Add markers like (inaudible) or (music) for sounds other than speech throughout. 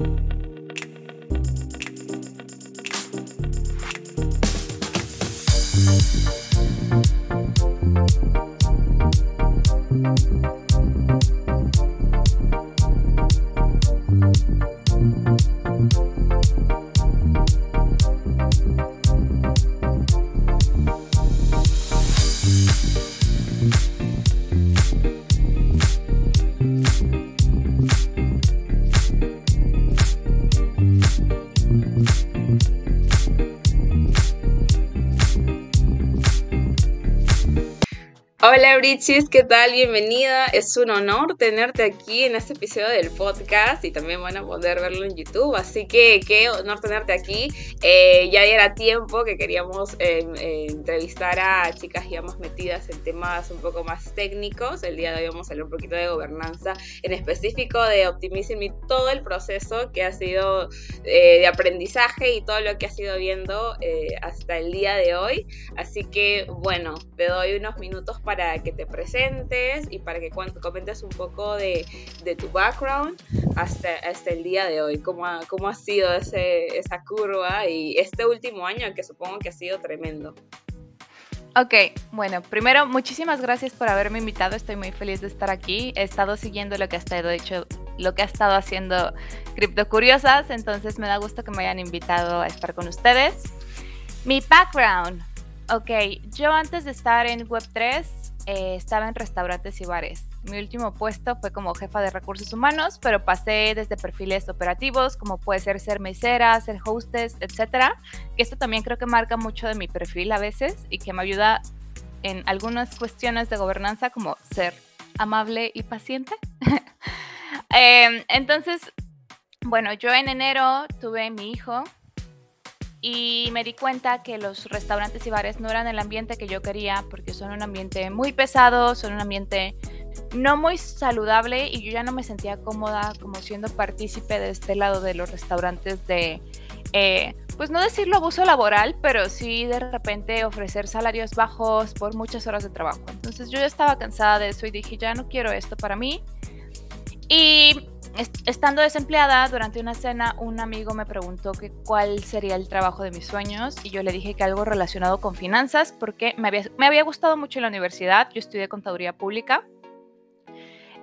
you. Brichis, ¿qué tal? Bienvenida. Es un honor tenerte aquí en este episodio del podcast y también van a poder verlo en YouTube. Así que qué honor tenerte aquí. Eh, ya era tiempo que queríamos em, eh, entrevistar a chicas ya más metidas en temas un poco más técnicos. El día de hoy vamos a hablar un poquito de gobernanza, en específico de Optimism y todo el proceso que ha sido eh, de aprendizaje y todo lo que has ido viendo hasta el día de hoy. Así que bueno, te doy unos minutos para para que te presentes y para que comentes un poco de, tu background hasta, hasta el día de hoy, cómo ha, cómo ha sido ese, esa curva y este último año que supongo que ha sido tremendo. Ok, bueno, primero muchísimas gracias por haberme invitado, estoy muy feliz de estar aquí, he estado siguiendo lo que ha estado hecho, lo que ha estado haciendo Cripto Curiosas, entonces me da gusto que me hayan invitado a estar con ustedes. Mi background, ok, yo antes de estar en Web3 eh, estaba en restaurantes y bares. Mi último puesto fue como jefa de recursos humanos, pero pasé desde perfiles operativos, como puede ser ser mesera, ser hostess, etcétera. Que esto también creo que marca mucho de mi perfil a veces y que me ayuda en algunas cuestiones de gobernanza, como ser amable y paciente. (laughs) Em, entonces, bueno, yo en enero tuve mi hijo y me di cuenta que los restaurantes y bares no eran el ambiente que yo quería porque son un ambiente muy pesado, son un ambiente no muy saludable y yo ya no me sentía cómoda como siendo partícipe de este lado de los restaurantes de, eh, pues no decirlo abuso laboral, pero sí de repente ofrecer salarios bajos por muchas horas de trabajo. Entonces yo ya estaba cansada de eso y dije, ya no quiero esto para mí. Y estando desempleada, durante una cena, un amigo me preguntó que cuál sería el trabajo de mis sueños y yo le dije que algo relacionado con finanzas porque me había, me había gustado mucho la universidad, yo estudié contaduría pública,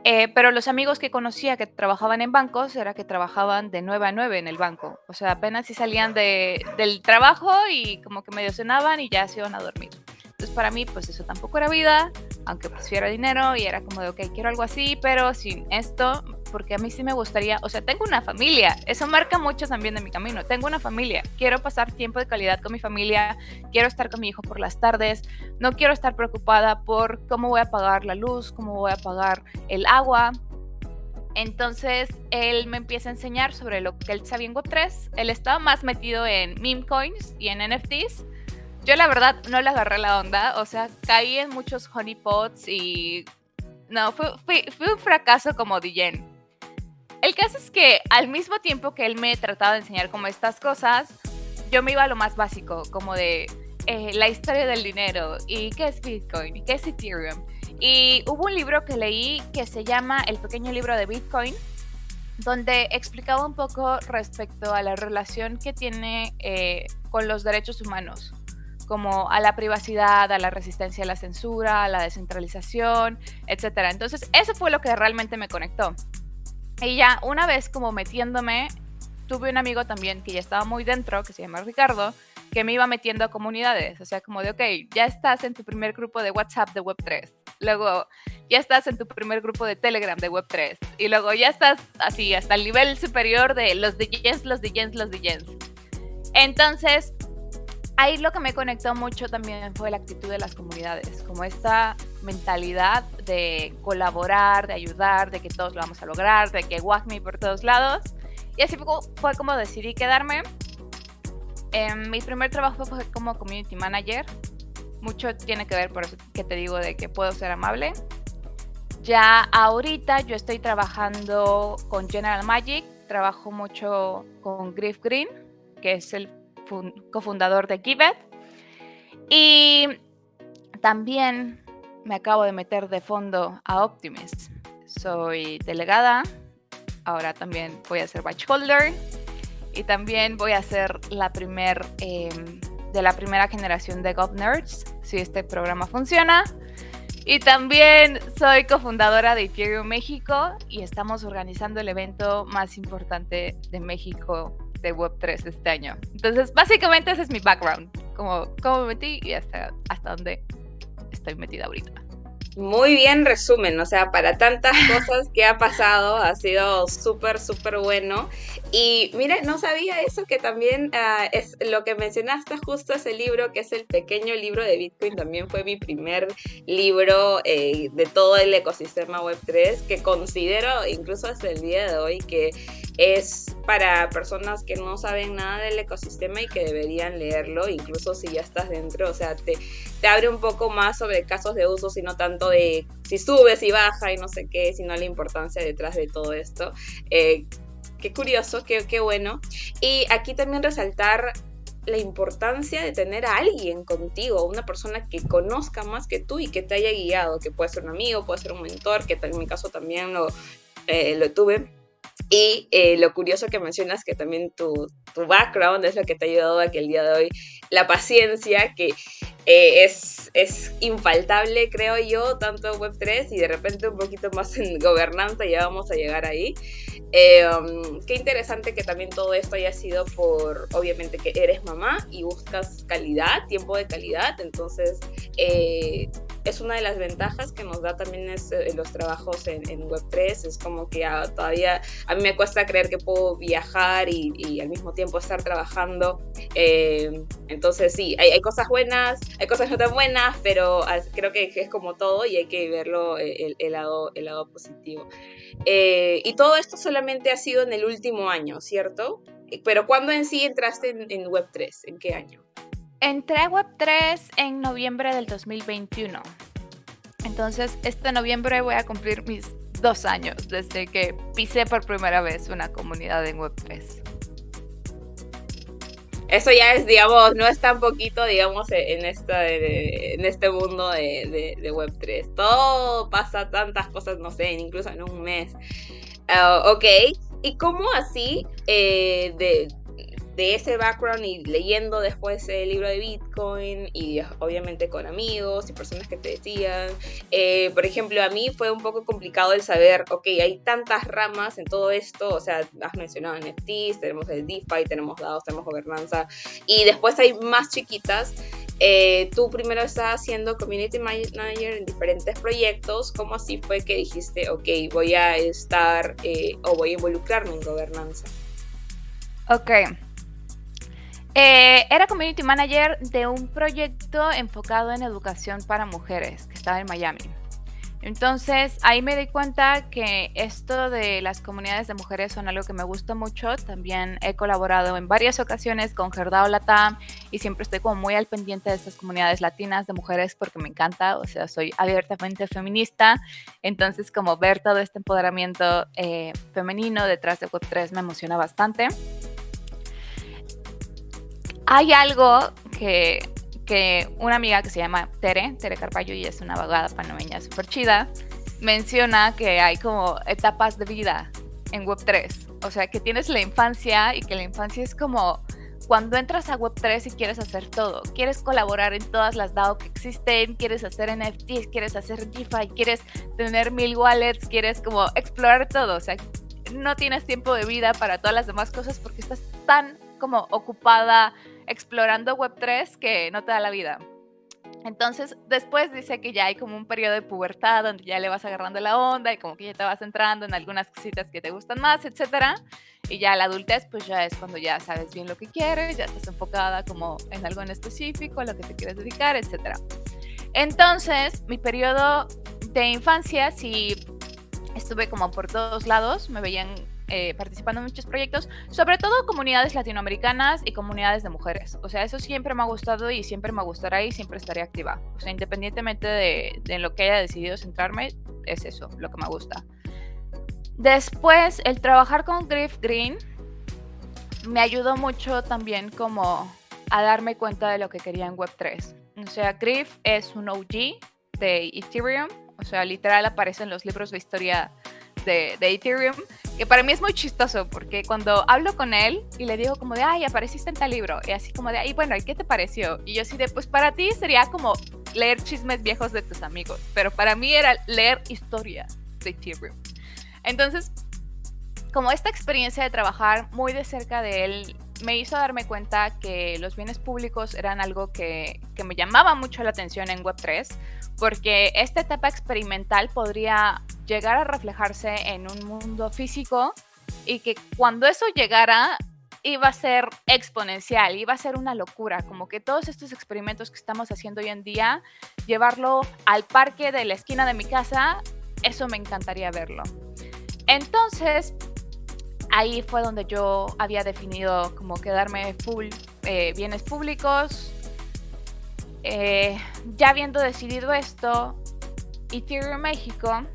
eh, pero los amigos que conocía que trabajaban en bancos era que trabajaban de 9 a 9 en el banco, o sea, apenas si salían de, del trabajo y como que medio cenaban y ya se iban a dormir. Entonces para mí pues eso tampoco era vida, aunque prefiero dinero y era como de, ok, quiero algo así, pero sin esto porque a mí sí me gustaría, o sea, tengo una familia, eso marca mucho también de mi camino, tengo una familia, quiero pasar tiempo de calidad con mi familia, quiero estar con mi hijo por las tardes, no quiero estar preocupada por cómo voy a pagar la luz, cómo voy a pagar el agua. Entonces él me empieza a enseñar sobre lo que él sabía en Web3. Él estaba más metido en meme coins y en NFTs. Yo la verdad no le agarré la onda, o sea, caí en muchos honeypots y no, fue, un fracaso como DJ. El caso es que al mismo tiempo que él me trataba de enseñar como estas cosas, yo me iba a lo más básico, como de eh, la historia del dinero y qué es Bitcoin y qué es Ethereum. Y hubo un libro que leí que se llama El pequeño libro de Bitcoin, donde explicaba un poco respecto a la relación que tiene eh, con los derechos humanos, como a la privacidad, a la resistencia a la censura, a la descentralización, etc. Entonces, eso fue lo que realmente me conectó. Y ya una vez como metiéndome, tuve un amigo también que ya estaba muy dentro, que se llama Ricardo, que me iba metiendo a comunidades. O sea, como de, ok, ya estás en tu primer grupo de WhatsApp de Web3. Luego, ya estás en tu primer grupo de Telegram de Web3. Y luego ya estás así, hasta el nivel superior de los de Jens, los de Jens, los de Jens. Entonces, ahí lo que me conectó mucho también fue la actitud de las comunidades, como esta mentalidad de colaborar, de ayudar, de que todos lo vamos a lograr, de que WACME por todos lados. Y así fue como decidí quedarme. En mi primer trabajo fue como community manager. Mucho tiene que ver por eso que te digo de que puedo ser amable. Ya ahorita yo estoy trabajando con General Magic, trabajo mucho con Griff Green, que es el cofundador de Gibet. Y también me acabo de meter de fondo a Optimist. Soy delegada ahora también voy a ser batch holder y también voy a ser la primer em, de la primera generación de GovNerds, si este programa funciona. Y también soy cofundadora de Ethereum México y estamos organizando el evento más importante de México de Web3 este año. Entonces, básicamente ese es mi background, como cómo me metí y hasta, hasta dónde estoy metida ahorita. Muy bien resumen, o sea, para tantas cosas que ha pasado, ha sido súper, súper bueno. Y mire, no sabía eso, que también ah, es lo que mencionaste justo ese libro, que es el pequeño libro de Bitcoin, también fue mi primer libro eh, de todo el ecosistema Web3, que considero incluso hasta el día de hoy que es para personas que no saben nada del ecosistema y que deberían leerlo, incluso si ya estás dentro, o sea, te, te abre un poco más sobre casos de uso, sino tanto de si subes y baja y no sé qué, sino la importancia detrás de todo esto. Eh, qué curioso, qué, qué bueno. Y aquí también resaltar la importancia de tener a alguien contigo, una persona que conozca más que tú y que te haya guiado, que puede ser un amigo, puede ser un mentor, que en mi caso también lo, eh, lo tuve y eh, lo curioso que mencionas que también tu, tu, background es lo que te ha ayudado a que el día de hoy la paciencia, que eh, es, es infaltable, creo yo, tanto en Web3 y de repente un poquito más en gobernanza, ya vamos a llegar ahí. Eh, um, qué interesante que también todo esto haya sido por, obviamente, que eres mamá y buscas calidad, tiempo de calidad, entonces es una de las ventajas que nos da también es, los trabajos en, en Web3, es como que todavía a mí me cuesta creer que puedo viajar y, al mismo tiempo estar trabajando. Eh, entonces sí, hay, cosas buenas, hay cosas no tan buenas, pero creo que, es como todo y hay que verlo eh, el, lado, el lado positivo. Eh, y todo esto solamente ha sido en el último año, ¿cierto? Pero ¿cuándo en sí entraste en, en Web3? ¿En qué año? Entré a Web3 en noviembre del 2021. Entonces, este noviembre voy a cumplir mis dos años desde que pisé por primera vez una comunidad en Web3. Eso ya es, digamos, no es tan poquito, digamos, en, esta, en este mundo de, Web3. Todo pasa tantas cosas, no sé, incluso en un mes. Ah, ok, ¿y cómo así eh, de, de ese background y leyendo después el libro de Bitcoin y obviamente con amigos y personas que te decían. Eh, por ejemplo, a mí fue un poco complicado el saber, ok, hay tantas ramas en todo esto, o sea, has mencionado NFTs, tenemos el DeFi, tenemos dados, tenemos gobernanza y después hay más chiquitas. Eh, tú primero estás haciendo community manager en diferentes proyectos. ¿Cómo así fue que dijiste, ok, voy a estar eh, o voy a involucrarme en gobernanza? Ok, eh, era community manager de un proyecto enfocado en educación para mujeres que estaba en Miami. Entonces ahí me di cuenta que esto de las comunidades de mujeres son algo que me gusta mucho. También he colaborado en varias ocasiones con Gerdao Latam y siempre estoy como muy al pendiente de estas comunidades latinas de mujeres porque me encanta. O sea, soy abiertamente feminista. Entonces como ver todo este empoderamiento eh, femenino detrás de Web3 me emociona bastante. Hay algo que, una amiga que se llama Tere, Tere Carballo, y es una abogada panameña súper chida, menciona que hay como etapas de vida en Web3. O sea, que tienes la infancia y que la infancia es como cuando entras a Web3 y quieres hacer todo. Quieres colaborar en todas las DAO que existen, quieres hacer NFTs, quieres hacer DeFi, quieres tener mil wallets, quieres como explorar todo. O sea, no tienes tiempo de vida para todas las demás cosas porque estás tan como ocupada explorando Web3 que no te da la vida. Entonces, después dice que ya hay como un periodo de pubertad donde ya le vas agarrando la onda y como que ya te vas entrando en algunas cositas que te gustan más, etcétera. Y ya la adultez, pues ya es cuando ya sabes bien lo que quieres, ya estás enfocada como en algo en específico, a lo que te quieres dedicar, etcétera. Entonces, mi periodo de infancia sí estuve como por todos lados, me veían eh, participando en muchos proyectos, sobre todo comunidades latinoamericanas y comunidades de mujeres. O sea, eso siempre me ha gustado y siempre me gustará y siempre estaré activa. O sea, independientemente de, de lo que haya decidido centrarme, es eso, lo que me gusta. Después, el trabajar con Griff Green me ayudó mucho también como a darme cuenta de lo que quería en Web3. O sea, Griff es un OG de Ethereum, o sea, literal aparece en los libros de historia de, de, Ethereum, que para mí es muy chistoso, porque cuando hablo con él y le digo como de, ay, apareciste en tal libro, y así como de, ay, bueno, ¿y qué te pareció? Y yo así de, pues para ti sería como leer chismes viejos de tus amigos, pero para mí era leer historia de Ethereum. Entonces, como esta experiencia de trabajar muy de cerca de él me hizo darme cuenta que los bienes públicos eran algo que, que me llamaba mucho la atención en Web3, porque esta etapa experimental podría llegar a reflejarse en un mundo físico y que cuando eso llegara iba a ser exponencial, iba a ser una locura, como que todos estos experimentos que estamos haciendo hoy en día, llevarlo al parque de la esquina de mi casa, eso me encantaría verlo. Entonces, ahí fue donde yo había definido como quedarme full eh, bienes públicos. Eh, ya habiendo decidido esto, Ethereum México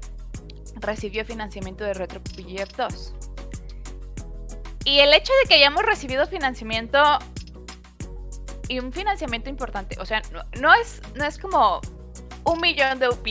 recibió financiamiento de RetroPGF 2. Y el hecho de que hayamos recibido financiamiento y un financiamiento importante, o sea, no, es, no es como un millón de UP,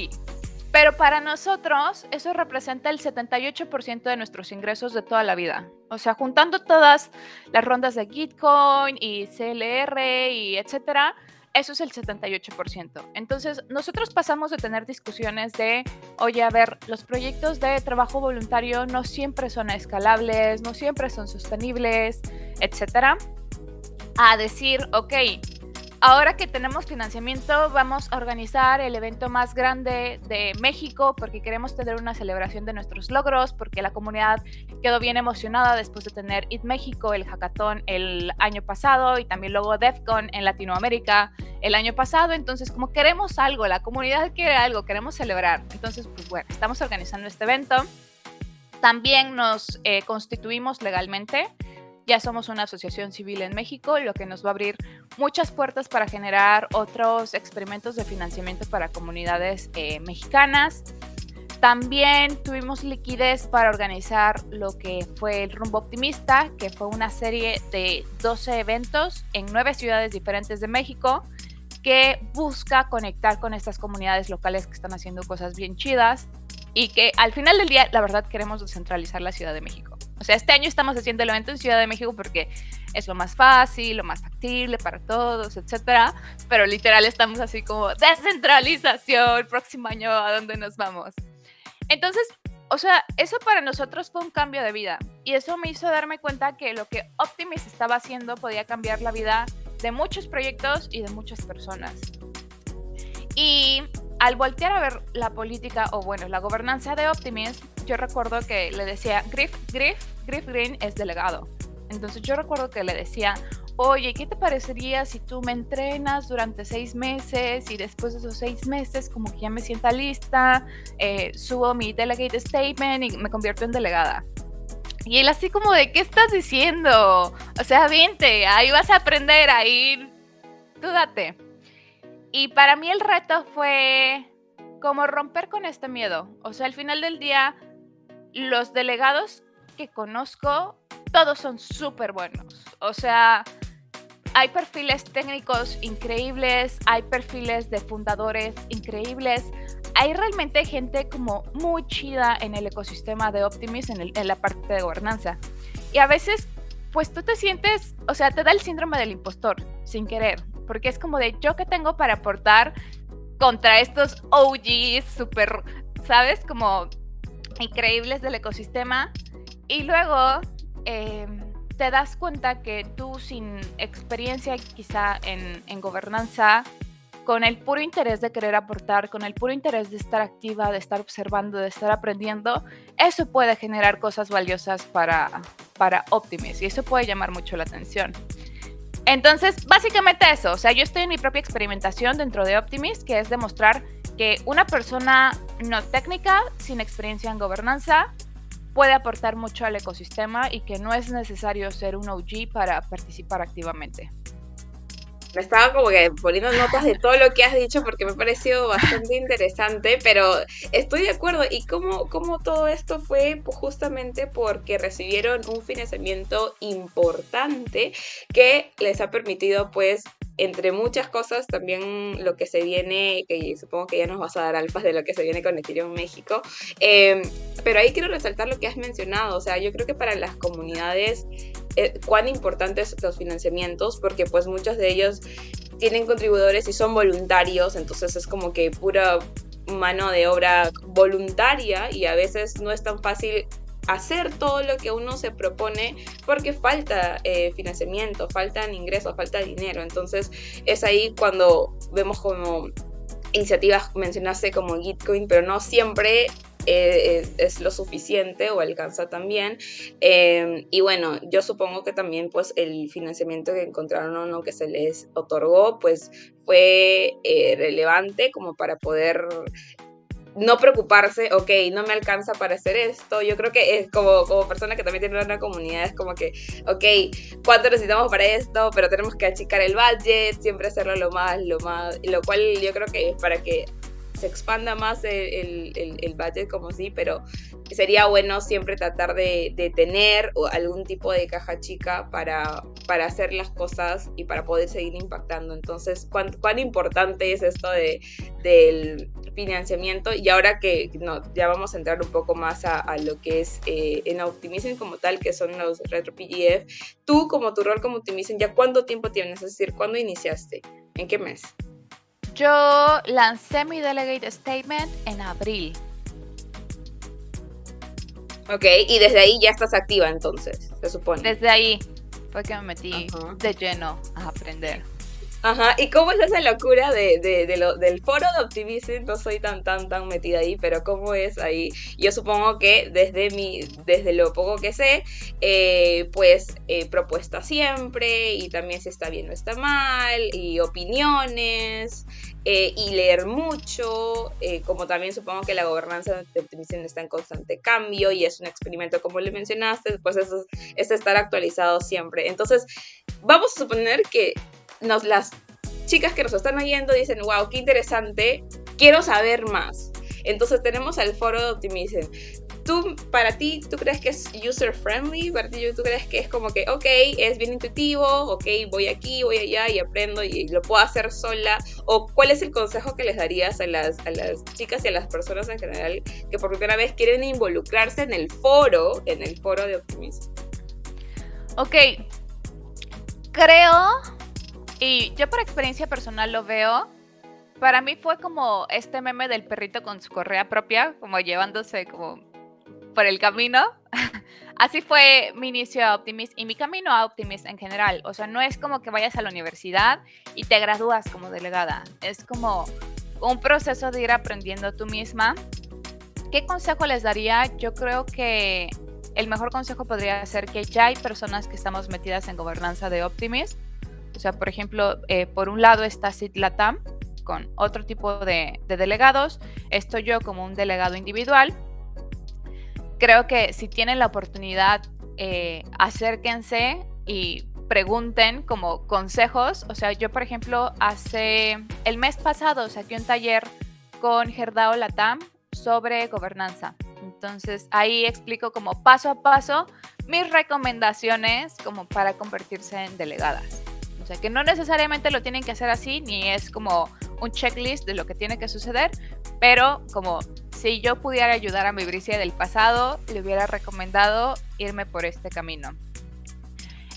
pero para nosotros eso representa el 78% de nuestros ingresos de toda la vida. O sea, juntando todas las rondas de Gitcoin y CLR y etcétera, eso es el 78%. Entonces, nosotros pasamos de tener discusiones de, oye, a ver, los proyectos de trabajo voluntario no siempre son escalables, no siempre son sostenibles, etcétera, a decir, ok, Ahora que tenemos financiamiento, vamos a organizar el evento más grande de México porque queremos tener una celebración de nuestros logros, porque la comunidad quedó bien emocionada después de tener IT México, el hackathon el año pasado y también luego DEFCON en Latinoamérica el año pasado. Entonces, como queremos algo, la comunidad quiere algo, queremos celebrar. Entonces, pues bueno, estamos organizando este evento. También nos eh, constituimos legalmente ya somos una asociación civil en México, lo que nos va a abrir muchas puertas para generar otros experimentos de financiamiento para comunidades eh, mexicanas. También tuvimos liquidez para organizar lo que fue el Rumbo Optimista, que fue una serie de 12 eventos en nueve ciudades diferentes de México que busca conectar con estas comunidades locales que están haciendo cosas bien chidas y que al final del día, la verdad, queremos descentralizar la Ciudad de México. O sea, este año estamos haciendo el evento en Ciudad de México porque es lo más fácil, lo más factible para todos, etcétera. Pero literal estamos así como descentralización, próximo año a dónde nos vamos. Entonces, o sea, eso para nosotros fue un cambio de vida y eso me hizo darme cuenta que lo que Optimis estaba haciendo podía cambiar la vida de muchos proyectos y de muchas personas. Y al voltear a ver la política o bueno, la gobernanza de Optimism, yo recuerdo que le decía, Griff, Griff, Griff Green es delegado. Entonces yo recuerdo que le decía, oye, ¿qué te parecería si tú me entrenas durante seis meses y después de esos seis meses como que ya me sienta lista, eh, subo mi delegate statement y me convierto en delegada? Y él así como de, ¿qué estás diciendo? O sea, vente, ahí vas a aprender a ir, tú date. Y para mí el reto fue como romper con este miedo. O sea, al final del día, los delegados que conozco, todos son súper buenos. O sea, hay perfiles técnicos increíbles, hay perfiles de fundadores increíbles. Hay realmente gente como muy chida en el ecosistema de Optimis, en, en la parte de gobernanza. Y a veces, pues tú te sientes, o sea, te da el síndrome del impostor, sin querer porque es como de yo que tengo para aportar contra estos OGs súper, ¿sabes? Como increíbles del ecosistema. Y luego em, te das cuenta que tú sin experiencia quizá en, en gobernanza, con el puro interés de querer aportar, con el puro interés de estar activa, de estar observando, de estar aprendiendo, eso puede generar cosas valiosas para, para Optimis y eso puede llamar mucho la atención. Entonces, básicamente eso, o sea, yo estoy en mi propia experimentación dentro de Optimist, que es demostrar que una persona no técnica, sin experiencia en gobernanza, puede aportar mucho al ecosistema y que no es necesario ser un OG para participar activamente me estaba como que poniendo notas de todo lo que has dicho porque me ha parecido bastante interesante, pero estoy de acuerdo. ¿Y cómo, cómo todo esto fue justamente porque recibieron un financiamiento importante que les ha permitido pues entre muchas cosas, también lo que se viene, que supongo que ya nos vas a dar alfas de lo que se viene con Ethereum México, em, pero ahí quiero resaltar lo que has mencionado, o sea, yo creo que para las comunidades, eh, cuán importantes los financiamientos, porque pues muchos de ellos tienen contribuidores y son voluntarios, entonces es como que pura mano de obra voluntaria y a veces no es tan fácil hacer todo lo que uno se propone porque falta eh, financiamiento, faltan ingresos, falta dinero. Entonces es ahí cuando vemos como iniciativas, mencionaste como Gitcoin, pero no siempre eh, es, lo suficiente o alcanza también. Em, y bueno, yo supongo que también pues el financiamiento que encontraron o no que se les otorgó pues fue eh, relevante como para poder no preocuparse, ok, no me alcanza para hacer esto. Yo creo que es como, como persona que también tiene una comunidad, es como que, ok, ¿cuánto necesitamos para esto? Pero tenemos que achicar el budget, siempre hacerlo lo más, lo más, lo cual yo creo que es para que se expanda más el, el, budget como sí, pero sería bueno siempre tratar de, de, tener algún tipo de caja chica para, para hacer las cosas y para poder seguir impactando. Entonces, ¿cuán, cuán importante es esto de, del financiamiento? Y ahora que no, ya vamos a entrar un poco más a, a lo que es eh, en Optimism como tal, que son los Retro PGF, tú como tu rol como Optimism, ¿ya cuánto tiempo tienes? Es decir, ¿cuándo iniciaste? ¿En qué mes? Yo lancé mi delegate statement en abril. Ok, y desde ahí ya estás activa entonces, se supone. Desde ahí fue que me metí de lleno a aprender. Ajá, ¿y cómo es esa locura de, del foro de Optimism? No soy tan, tan, tan metida ahí, pero ¿cómo es ahí? Yo supongo que desde, mi, desde lo poco que sé, eh, pues eh, propuesta siempre, y también si está bien o está mal, y opiniones, eh, y leer mucho, como también supongo que la gobernanza de Optimism está en constante cambio, y es un experimento como le mencionaste, pues eso es estar actualizado siempre. Entonces, vamos a suponer que nos, las chicas que nos están oyendo dicen, wow, qué interesante, quiero saber más. Entonces tenemos el foro de Optimism. Tú, para ti, ¿tú crees que es user friendly? ¿Para ti, tú crees que es como que, ok, es bien intuitivo, ok, voy aquí, voy allá y aprendo y lo puedo hacer sola? ¿O cuál es el consejo que les darías a las, a las chicas y a las personas en general que por primera vez quieren involucrarse en el foro, en el foro de Optimism? Ok, creo y yo por experiencia personal lo veo. Para mí fue como este meme del perrito con su correa propia, como llevándose como por el camino. (laughs) Así fue mi inicio a Optimist y mi camino a Optimist en general. O sea, no es como que vayas a la universidad y te gradúas como delegada. Es como un proceso de ir aprendiendo tú misma. ¿Qué consejo les daría? Yo creo que el mejor consejo podría ser que ya hay personas que estamos metidas en gobernanza de Optimist o sea, por ejemplo, eh, por un lado está Citlatam con otro tipo de, delegados, estoy yo como un delegado individual. Creo que si tienen la oportunidad, eh, acérquense y pregunten como consejos. O sea, yo por ejemplo, hace el mes pasado saqué un taller con Gerdao Latam sobre gobernanza. Entonces ahí explico como paso a paso mis recomendaciones como para convertirse en delegadas sea, que no necesariamente lo tienen que hacer así, ni es como un checklist de lo que tiene que suceder, pero como si yo pudiera ayudar a mi Bricia del pasado, le hubiera recomendado irme por este camino.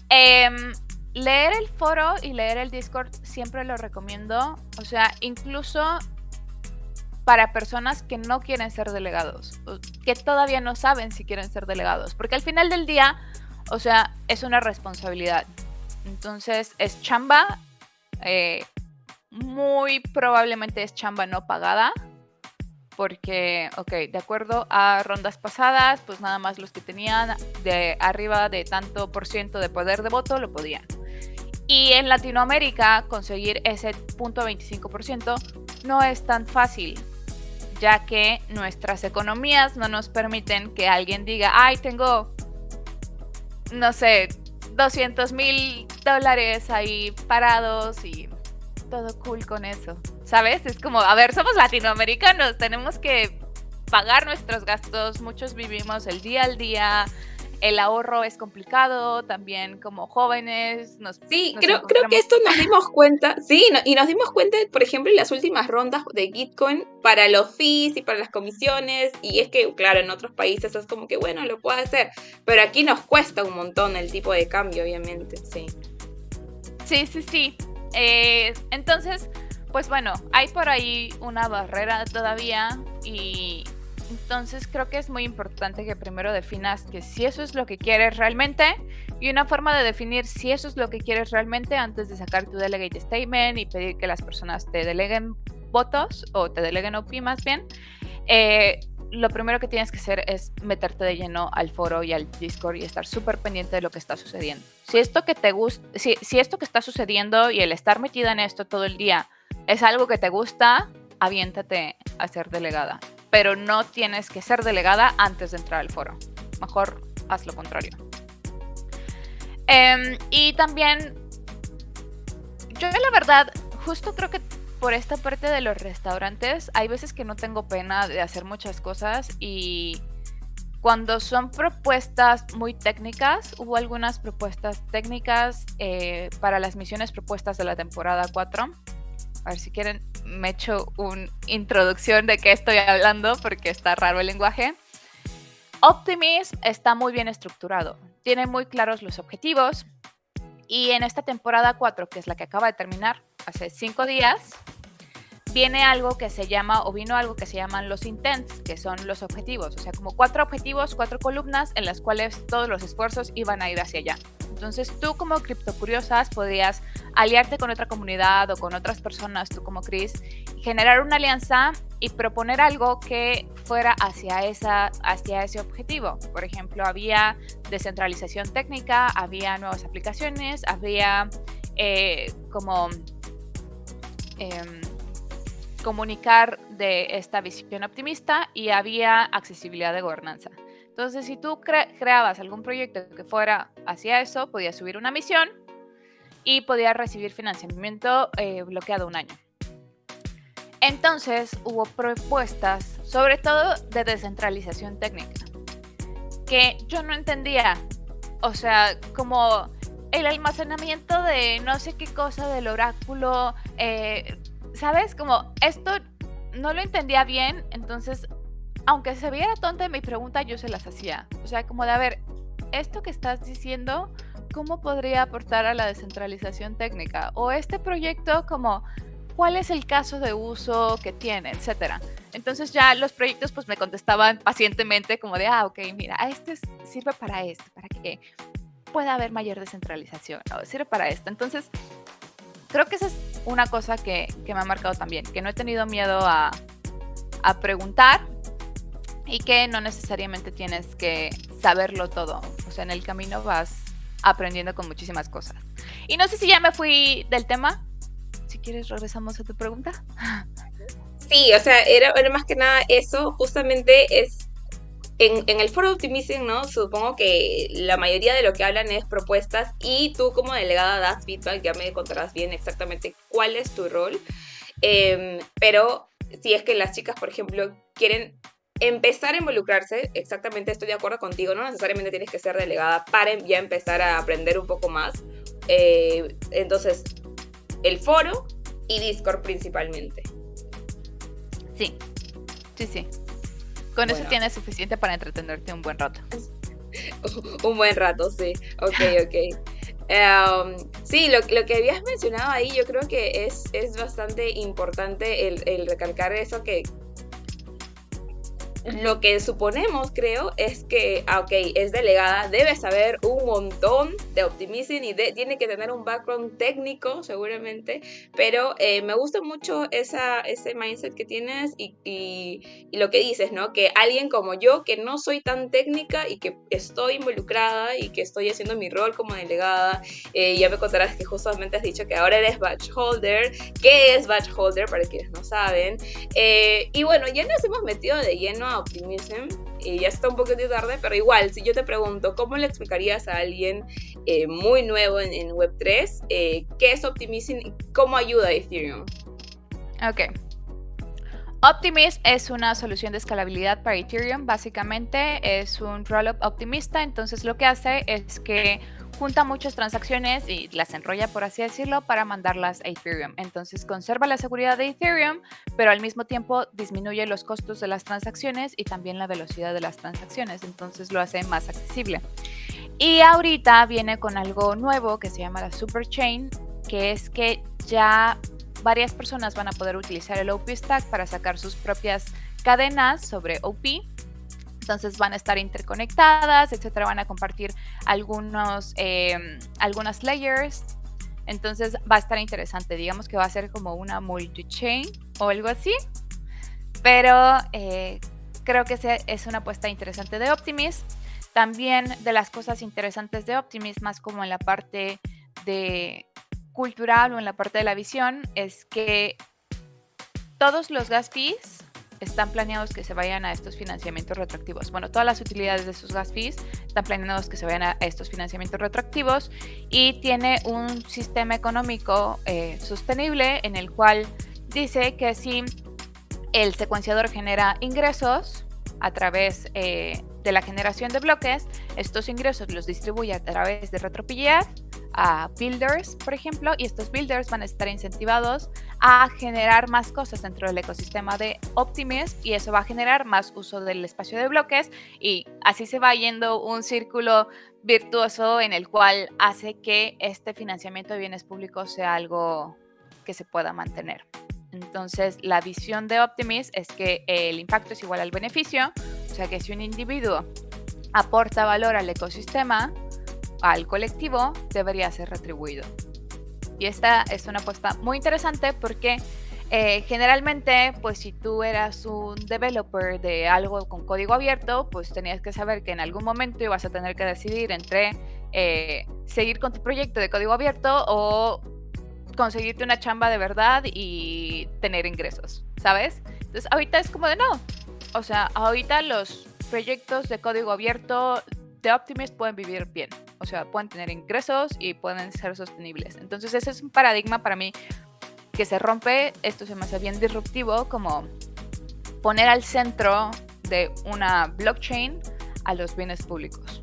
Em, leer el foro y leer el Discord siempre lo recomiendo, o sea, incluso para personas que no quieren ser delegados, que todavía no saben si quieren ser delegados, porque al final del día, o sea, es una responsabilidad. Entonces es chamba, eh, muy probablemente es chamba no pagada, porque, ok, de acuerdo a rondas pasadas, pues nada más los que tenían de arriba de tanto por ciento de poder de voto lo podían. Y en Latinoamérica conseguir ese punto 25% no es tan fácil, ya que nuestras economías no nos permiten que alguien diga, ay, tengo, no sé, 200 mil dólares ahí parados y todo cool con eso. ¿Sabes? Es como, a ver, somos latinoamericanos, tenemos que pagar nuestros gastos, muchos vivimos el día al día el ahorro es complicado, también como jóvenes. Nos, sí, creo, creo que esto nos dimos cuenta, sí, y nos dimos cuenta, por ejemplo, en las últimas rondas de Gitcoin para los fees y para las comisiones, y es que, claro, en otros países es como que, bueno, lo puedo hacer, pero aquí nos cuesta un montón el tipo de cambio, obviamente, sí. Sí, sí, sí. Eh, entonces, pues bueno, hay por ahí una barrera todavía y entonces creo que es muy importante que primero definas que si eso es lo que quieres realmente y una forma de definir si eso es lo que quieres realmente antes de sacar tu delegate statement y pedir que las personas te deleguen votos o te deleguen OP más bien. Eh, lo primero que tienes que hacer es meterte de lleno al foro y al Discord y estar súper pendiente de lo que está sucediendo. Si esto que te gusta, si, si esto que está sucediendo y el estar metida en esto todo el día es algo que te gusta, aviéntate a ser delegada. Pero no tienes que ser delegada antes de entrar al foro. Mejor haz lo contrario. Em, y también, yo la verdad, justo creo que por esta parte de los restaurantes, hay veces que no tengo pena de hacer muchas cosas y cuando son propuestas muy técnicas, hubo algunas propuestas técnicas eh, para las misiones propuestas de la temporada 4. A ver si quieren, me echo una introducción de qué estoy hablando porque está raro el lenguaje. Optimism está muy bien estructurado, tiene muy claros los objetivos y en esta temporada 4, que es la que acaba de terminar hace cinco días, viene algo que se llama, o vino algo que se llaman los intents, que son los objetivos, o sea, como cuatro objetivos, cuatro columnas en las cuales todos los esfuerzos iban a ir hacia allá. Entonces tú como criptocuriosas podrías aliarte con otra comunidad o con otras personas, tú como Chris, generar una alianza y proponer algo que fuera hacia, esa, hacia ese objetivo. Por ejemplo, había descentralización técnica, había nuevas aplicaciones, había eh, como... Em, comunicar de esta visión optimista y había accesibilidad de gobernanza. Entonces, si tú creabas algún proyecto que fuera hacia eso, podías subir una misión y podías recibir financiamiento eh, bloqueado un año. Entonces, hubo propuestas, sobre todo de descentralización técnica, que yo no entendía. O sea, como el almacenamiento de no sé qué cosa del oráculo, eh, ¿sabes? Como esto no lo entendía bien, entonces, aunque se viera tonta mi pregunta, yo se las hacía. O sea, como de, a ver, esto que estás diciendo, ¿cómo podría aportar a la descentralización técnica? O este proyecto, como, ¿cuál es el caso de uso que tiene? Etcétera. Entonces ya los proyectos pues me contestaban pacientemente como de, ah, ok, mira, este sirve para esto, para que pueda haber mayor descentralización, o sirve para esto. Entonces, creo que esa es una cosa que, me ha marcado también, que no he tenido miedo a, preguntar y que no necesariamente tienes que saberlo todo. O sea, en el camino vas aprendiendo con muchísimas cosas. Y no sé si ya me fui del tema. Si quieres, regresamos a tu pregunta. Sí, o sea, era, era más que nada eso. Justamente es en, el foro Optimism, ¿no? Supongo que la mayoría de lo que hablan es propuestas y tú como delegada das feedback, ya me contarás bien exactamente cuál es tu rol. Em, pero si es que las chicas, por ejemplo, quieren empezar a involucrarse, exactamente estoy de acuerdo contigo, no necesariamente tienes que ser delegada para ya empezar a aprender un poco más. Eh, entonces, el foro y Discord principalmente. Sí, sí, sí. Con eso tienes suficiente para entretenerte un buen rato. (laughs) un buen rato, sí. Ok, ok. Em, sí, lo, lo, que habías mencionado ahí, yo creo que es, es bastante importante el, el recalcar eso que lo que suponemos, creo, es que, ah, ok, es delegada, debe saber un montón de optimism y tiene que tener un background técnico, seguramente, pero eh, me gusta mucho esa, ese mindset que tienes y, y, lo que dices, ¿no? Que alguien como yo, que no soy tan técnica y que estoy involucrada y que estoy haciendo mi rol como delegada, eh, ya me contarás que justamente has dicho que ahora eres batch holder. ¿Qué es batch holder? Para quienes no saben. Eh, y bueno, ya nos hemos metido de lleno Optimism y ya está un poquito tarde, pero igual, si yo te pregunto, ¿cómo le explicarías a alguien eh, muy nuevo en, Web3 eh, qué es Optimism y cómo ayuda a Ethereum? Ok. Optimist es una solución de escalabilidad para Ethereum. Básicamente es un rollup optimista. Entonces lo que hace es que junta muchas transacciones y las enrolla, por así decirlo, para mandarlas a Ethereum. Entonces conserva la seguridad de Ethereum, pero al mismo tiempo disminuye los costos de las transacciones y también la velocidad de las transacciones. Entonces lo hace más accesible. Y ahorita viene con algo nuevo que se llama la Super Chain, que es que ya varias personas van a poder utilizar el OP Stack para sacar sus propias cadenas sobre OP. Entonces van a estar interconectadas, etcétera, van a compartir algunos, em, algunas layers. Entonces va a estar interesante. Digamos que va a ser como una multi-chain o algo así. Pero eh, creo que es una apuesta interesante de Optimism. También de las cosas interesantes de Optimism, más como en la parte de cultural o en la parte de la visión es que todos los gas fees están planeados que se vayan a estos financiamientos retroactivos. Bueno, todas las utilidades de esos gas fees están planeados que se vayan a estos financiamientos retroactivos y tiene un sistema económico eh, sostenible en el cual dice que si el secuenciador genera ingresos a través eh, de la generación de bloques, estos ingresos los distribuye a través de retropillar a builders, por ejemplo, y estos builders van a estar incentivados a generar más cosas dentro del ecosistema de Optimist y eso va a generar más uso del espacio de bloques y así se va yendo un círculo virtuoso en el cual hace que este financiamiento de bienes públicos sea algo que se pueda mantener. Entonces, la visión de Optimist es que el impacto es igual al beneficio, o sea que si un individuo aporta valor al ecosistema, al colectivo debería ser retribuido. Y esta es una apuesta muy interesante porque eh, generalmente, pues si tú eras un developer de algo con código abierto, pues tenías que saber que en algún momento ibas a tener que decidir entre eh, seguir con tu proyecto de código abierto o conseguirte una chamba de verdad y tener ingresos, ¿sabes? Entonces ahorita es como de no. O sea, ahorita los proyectos de código abierto de Optimist pueden vivir bien. O sea, pueden tener ingresos y pueden ser sostenibles. Entonces ese es un paradigma para mí que se rompe. Esto se me hace bien disruptivo como poner al centro de una blockchain a los bienes públicos.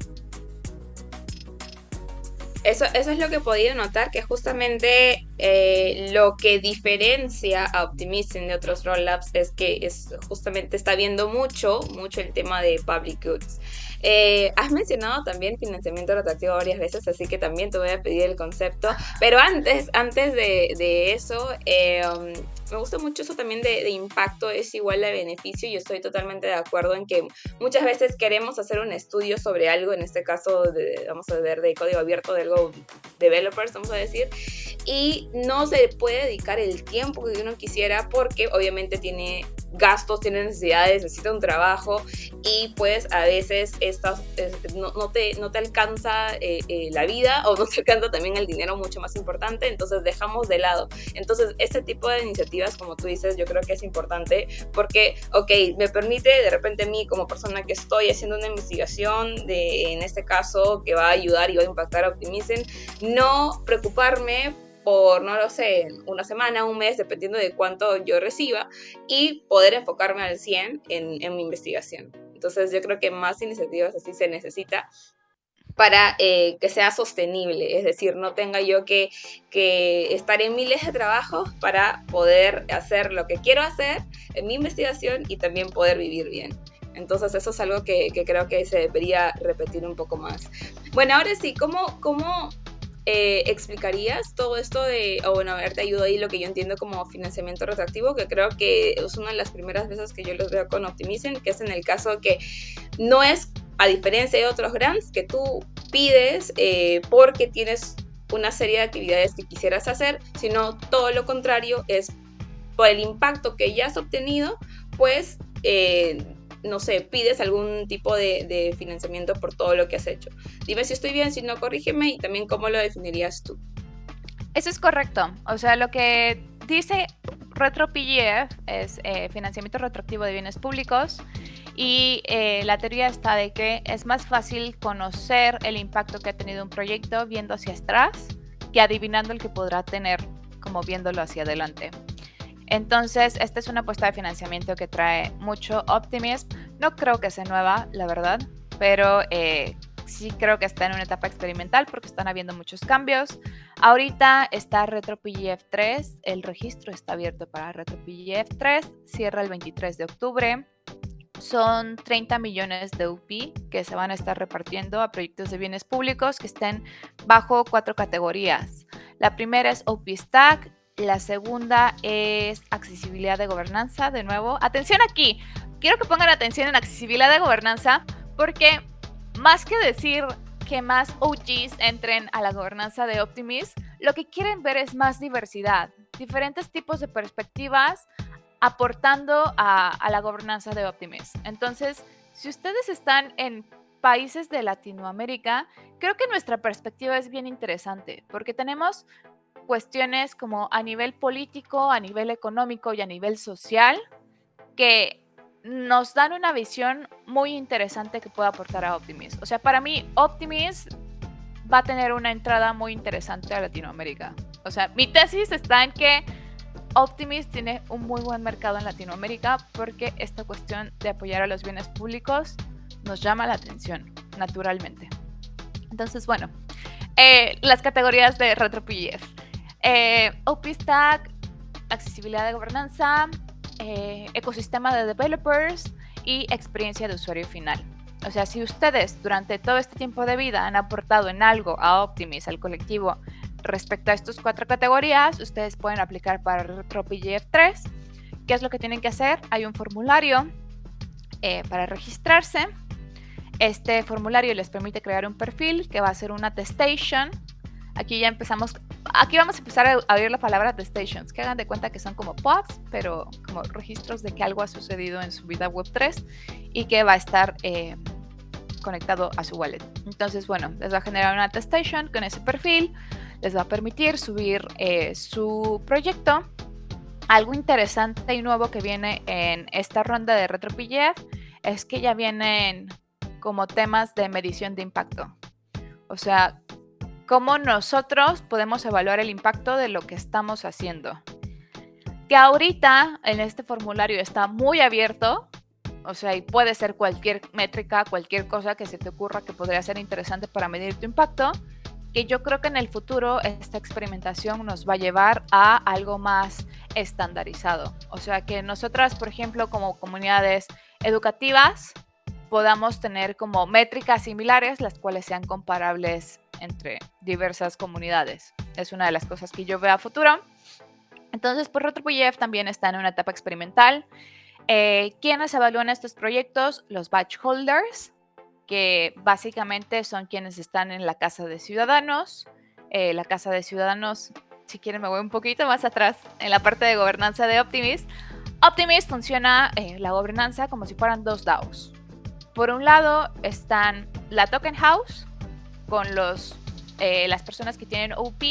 Eso, eso, es lo que he podido notar, que justamente eh, lo que diferencia a Optimism de otros rollups es que es, justamente está viendo mucho, mucho el tema de public goods. Eh, has mencionado también financiamiento rotativo varias veces, así que también te voy a pedir el concepto. Pero antes, antes de, eso, eh, me gusta mucho eso también de, impacto es igual a beneficio. Yo estoy totalmente de acuerdo en que muchas veces queremos hacer un estudio sobre algo, en este caso, vamos a ver, de código abierto, de algo developers, vamos a decir, y no se puede dedicar el tiempo que uno quisiera porque obviamente tiene gastos, tiene necesidades, necesita un trabajo y pues a veces estas, no, no, te, no te alcanza eh, eh, la vida o no te alcanza también el dinero mucho más importante, entonces dejamos de lado. Entonces este tipo de iniciativas, como tú dices, yo creo que es importante porque, ok, me permite de repente a mí como persona que estoy haciendo una investigación de, en este caso, que va a ayudar y va a impactar a Optimicen, no preocuparme por, no lo sé, una semana, un mes, dependiendo de cuánto yo reciba, y poder enfocarme al 100 en, en mi investigación. Entonces yo creo que más iniciativas así se necesita para eh, que sea sostenible, es decir, no tenga yo que, que, estar en miles de trabajos para poder hacer lo que quiero hacer en mi investigación y también poder vivir bien. Entonces eso es algo que, que creo que se debería repetir un poco más. Bueno, ahora sí, ¿cómo, cómo eh, ¿explicarías todo esto de, o bueno, a ver, te ayudo ahí lo que yo entiendo como financiamiento retroactivo, que creo que es una de las primeras veces que yo los veo con Optimizing, que es en el caso que no es, a diferencia de otros grants, que tú pides eh, porque tienes una serie de actividades que quisieras hacer, sino todo lo contrario, es por el impacto que ya has obtenido, pues... Eh, no sé, pides algún tipo de, financiamiento por todo lo que has hecho. Dime si estoy bien, si no, corrígeme y también cómo lo definirías tú. Eso es correcto. O sea, lo que dice RetroPGF es eh, financiamiento retroactivo de bienes públicos y eh, la teoría está de que es más fácil conocer el impacto que ha tenido un proyecto viendo hacia atrás que adivinando el que podrá tener como viéndolo hacia adelante. Entonces, esta es una apuesta de financiamiento que trae mucho optimismo. No creo que sea nueva, la verdad, pero eh, sí creo que está en una etapa experimental porque están habiendo muchos cambios. Ahorita está RetroPGF 3, el registro está abierto para RetroPGF 3, cierra el 23 de octubre. Son 30 millones de UP que se van a estar repartiendo a proyectos de bienes públicos que estén bajo cuatro categorías. La primera es OP Stack, la segunda es accesibilidad de gobernanza, de nuevo. Atención aquí, quiero que pongan atención en accesibilidad de gobernanza porque más que decir que más OGs entren a la gobernanza de Optimis, lo que quieren ver es más diversidad, diferentes tipos de perspectivas aportando a, la gobernanza de Optimis. Entonces, si ustedes están en países de Latinoamérica, creo que nuestra perspectiva es bien interesante, porque tenemos cuestiones como a nivel político, a nivel económico y a nivel social que nos dan una visión muy interesante que puede aportar a Optimis. O sea, para mí Optimis va a tener una entrada muy interesante a Latinoamérica. O sea, mi tesis está en que Optimis tiene un muy buen mercado en Latinoamérica porque esta cuestión de apoyar a los bienes públicos nos llama la atención, naturalmente. Entonces, bueno, eh, las categorías de RetroPGF. Eh, OpenStack, accesibilidad de gobernanza, eh, ecosistema de developers y experiencia de usuario final. O sea, si ustedes durante todo este tiempo de vida han aportado en algo a Optimis, al colectivo, respecto a estas cuatro categorías, ustedes pueden aplicar para RetroPGF 3. ¿Qué es lo que tienen que hacer? Hay un formulario eh, para registrarse. Este formulario les permite crear un perfil que va a ser una attestation. Aquí ya empezamos, aquí vamos a empezar a abrir la palabra attestations, que hagan de cuenta que son como pods, pero como registros de que algo ha sucedido en su vida web 3 y que va a estar eh, conectado a su wallet. Entonces, bueno, les va a generar una attestation con ese perfil les va a permitir subir eh, su proyecto. Algo interesante y nuevo que viene en esta ronda de RetroPGF es que ya vienen como temas de medición de impacto. O sea, cómo nosotros podemos evaluar el impacto de lo que estamos haciendo. Que ahorita en este formulario está muy abierto, o sea, y puede ser cualquier métrica, cualquier cosa que se te ocurra que podría ser interesante para medir tu impacto que yo creo que en el futuro esta experimentación nos va a llevar a algo más estandarizado. O sea, que nosotras, por ejemplo, como comunidades educativas, podamos tener como métricas similares, las cuales sean comparables entre diversas comunidades. Es una de las cosas que yo veo a futuro. Entonces, por RetroPGF también está en una etapa experimental. Eh, ¿Quiénes evalúan estos proyectos? Los batch holders, que básicamente son quienes están en la Casa de Ciudadanos. Eh, la Casa de Ciudadanos, si quieren me voy un poquito más atrás, en la parte de gobernanza de Optimist. Optimist funciona eh, la gobernanza como si fueran dos DAOs. Por un lado están la Token House, con los, eh, las personas que tienen OP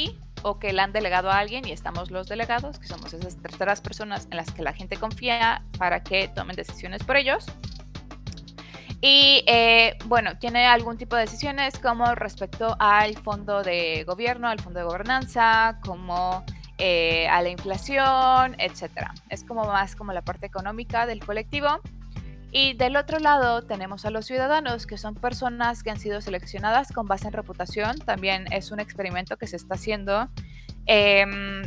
o que le han delegado a alguien y estamos los delegados, que somos esas terceras personas en las que la gente confía para que tomen decisiones por ellos. Y eh, bueno, tiene algún tipo de decisiones como respecto al fondo de gobierno, al fondo de gobernanza, como eh, a la inflación, etcétera. Es como más como la parte económica del colectivo. Y del otro lado tenemos a los ciudadanos, que son personas que han sido seleccionadas con base en reputación. También es un experimento que se está haciendo. Em,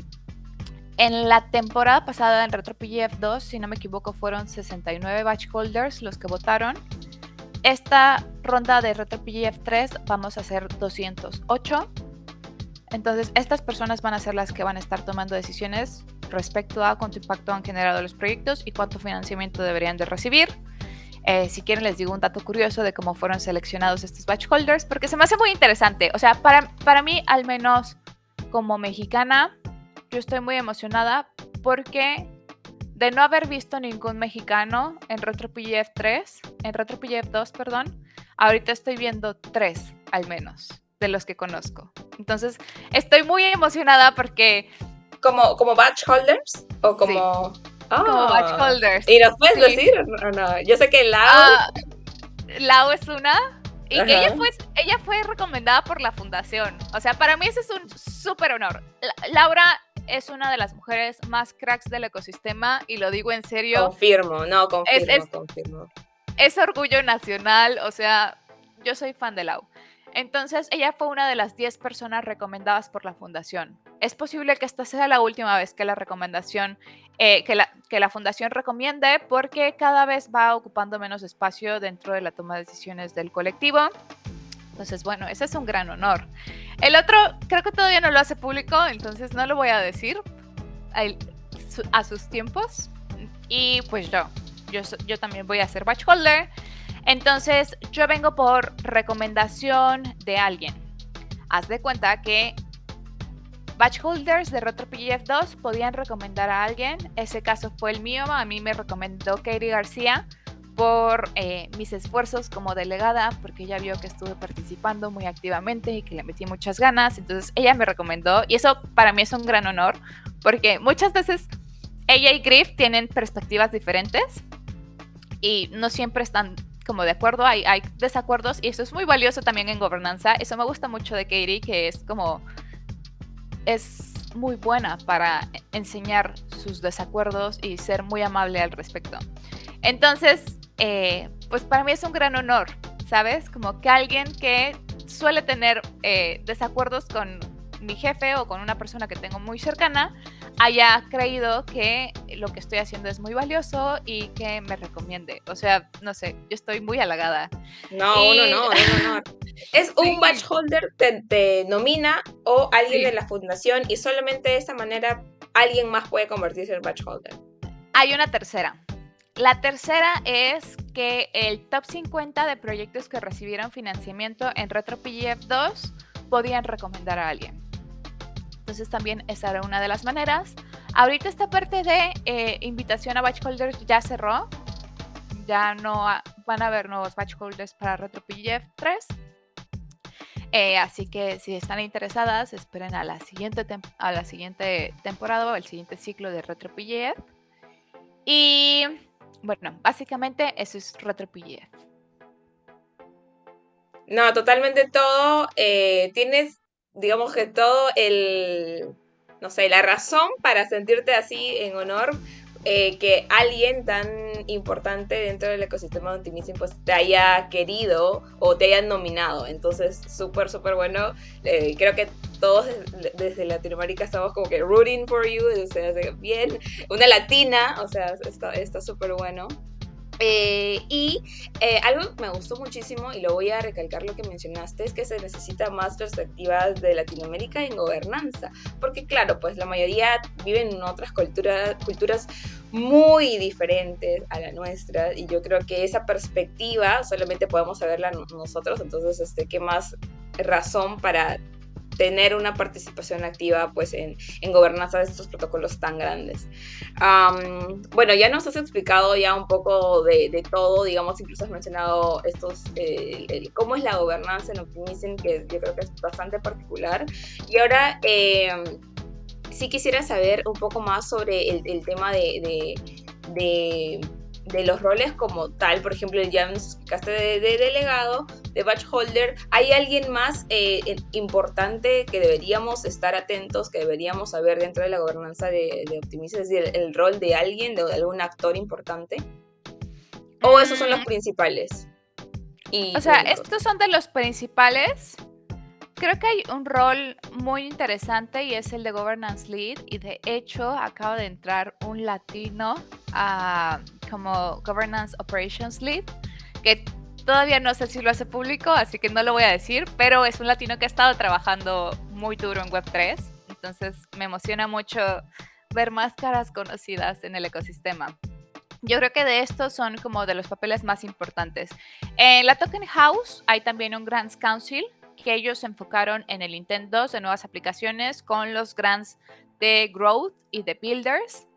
en la temporada pasada en RetroPGF 2, si no me equivoco, fueron 69 batch holders los que votaron. Esta ronda de RetroPGF 3 vamos a hacer 208. Entonces, estas personas van a ser las que van a estar tomando decisiones respecto a cuánto impacto han generado los proyectos y cuánto financiamiento deberían de recibir. Eh, si quieren les digo un dato curioso de cómo fueron seleccionados estos batch holders, porque se me hace muy interesante. O sea, para, para mí, al menos como mexicana, yo estoy muy emocionada porque de no haber visto ningún mexicano en RetroPGF 3, en RetroPGF 2, perdón, ahorita estoy viendo tres al menos de los que conozco. Entonces, estoy muy emocionada porque... ¿Como, como batch holders? ¿O como...? como batch holders. ¿Y nos puedes decir o no? Yo sé que Lau... Lau es una... Y que ella fue, ella fue recomendada por la fundación. O sea, para mí ese es un súper honor. Laura es una de las mujeres más cracks del ecosistema y lo digo en serio. Confirmo, no, confirmo, es, confirmo. Es orgullo nacional, o sea, yo soy fan de Lau. Entonces, ella fue una de las 10 personas recomendadas por la fundación. Es posible que esta sea la última vez que la recomendación, eh, que, la, que la fundación recomiende, porque cada vez va ocupando menos espacio dentro de la toma de decisiones del colectivo. Entonces, bueno, ese es un gran honor. El otro, creo que todavía no lo hace público, entonces no lo voy a decir a, sus tiempos. Y pues yo, yo, yo también voy a ser batch holder. Entonces, yo vengo por recomendación de alguien. Haz de cuenta que batch holders de RetroPGF 2 podían recomendar a alguien. Ese caso fue el mío. A mí me recomendó Katie García por eh, mis esfuerzos como delegada, porque ella vio que estuve participando muy activamente y que le metí muchas ganas. Entonces ella me recomendó y eso para mí es un gran honor, porque muchas veces ella y Griff tienen perspectivas diferentes y no siempre están como de acuerdo, hay, desacuerdos y eso es muy valioso también en gobernanza. Eso me gusta mucho de Katie, que es como, es muy buena para enseñar sus desacuerdos y ser muy amable al respecto. Entonces, eh, pues para mí es un gran honor, ¿sabes? Como que alguien que suele tener eh, desacuerdos con mi jefe o con una persona que tengo muy cercana haya creído que lo que estoy haciendo es muy valioso y que me recomiende. O sea, no sé, yo estoy muy halagada. No, uno no, no, no. (laughs) Es un batch holder, te, nomina o alguien de la fundación y solamente de esa manera alguien más puede convertirse en batch holder. Hay una tercera. La tercera es que el top 50 de proyectos que recibieron financiamiento en RetroPGF 2 podían recomendar a alguien. Entonces también esa era una de las maneras. Ahorita esta parte de eh, invitación a batch holders ya cerró. Ya no van a haber nuevos batch holders para RetroPGF 3. Eh, así que si están interesadas, esperen a la siguiente, a la siguiente temporada o el siguiente ciclo de RetroPGF. Y bueno, básicamente eso es RetroPGF. No, totalmente todo. Eh, tienes, digamos que todo el, no sé, la razón para sentirte así en honor eh, que alguien tan importante dentro del ecosistema de Optimism pues te haya querido o te haya nominado. Entonces, súper, súper bueno. Eh, creo que todos desde Latinoamérica estamos como que rooting for you, o sea, bien. Una latina, o sea, está súper bueno. Eh, y eh, algo que me gustó muchísimo, y lo voy a recalcar lo que mencionaste, es que se necesita más perspectivas de Latinoamérica en gobernanza, porque claro, pues la mayoría viven en otras culturas, culturas muy diferentes a la nuestra, y yo creo que esa perspectiva solamente podemos saberla nosotros, entonces, este, ¿qué más razón para tener una participación activa pues en, en gobernanza de estos protocolos tan grandes. bueno, ya nos has explicado ya un poco de, de todo, digamos, incluso has mencionado estos, eh, cómo es la gobernanza en Optimism, que yo creo que es bastante particular. Y ahora... Em, sí quisiera saber un poco más sobre el, el tema de, de de los roles como tal, por ejemplo, ya nos explicaste de, delegado, de batch holder, ¿hay alguien más eh, importante que deberíamos estar atentos, que deberíamos saber dentro de la gobernanza de, de Es decir, el, rol de alguien, de, algún actor importante? ¿O esos son los mm. principales? Y, o sea, estos son de los principales. Creo que hay un rol muy interesante y es el de Governance Lead y de hecho acaba de entrar un latino a, como Governance Operations Lead que todavía no sé si lo hace público, así que no lo voy a decir, pero es un latino que ha estado trabajando muy duro en Web3, entonces me emociona mucho ver más caras conocidas en el ecosistema. Yo creo que de estos son como de los papeles más importantes. En la Token House hay también un Grants Council que ellos se enfocaron en el Intent 2 de nuevas aplicaciones con los grants de Growth y de Builders.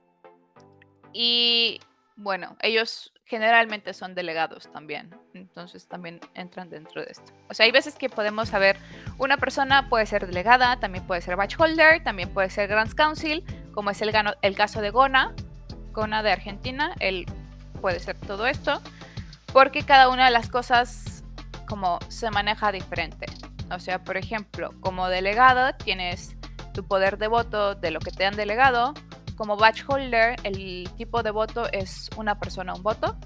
Y bueno, ellos generalmente son delegados también, entonces también entran dentro de esto. O sea, hay veces que podemos saber, una persona puede ser delegada, también puede ser batch holder, también puede ser Grants Council, como es el, el caso de Gona, Gona de Argentina, él puede ser todo esto, porque cada una de las cosas como se maneja diferente. O sea, por ejemplo, como delegado tienes tu poder de voto de lo que te han delegado. Como batch holder, el tipo de voto es una persona, un voto.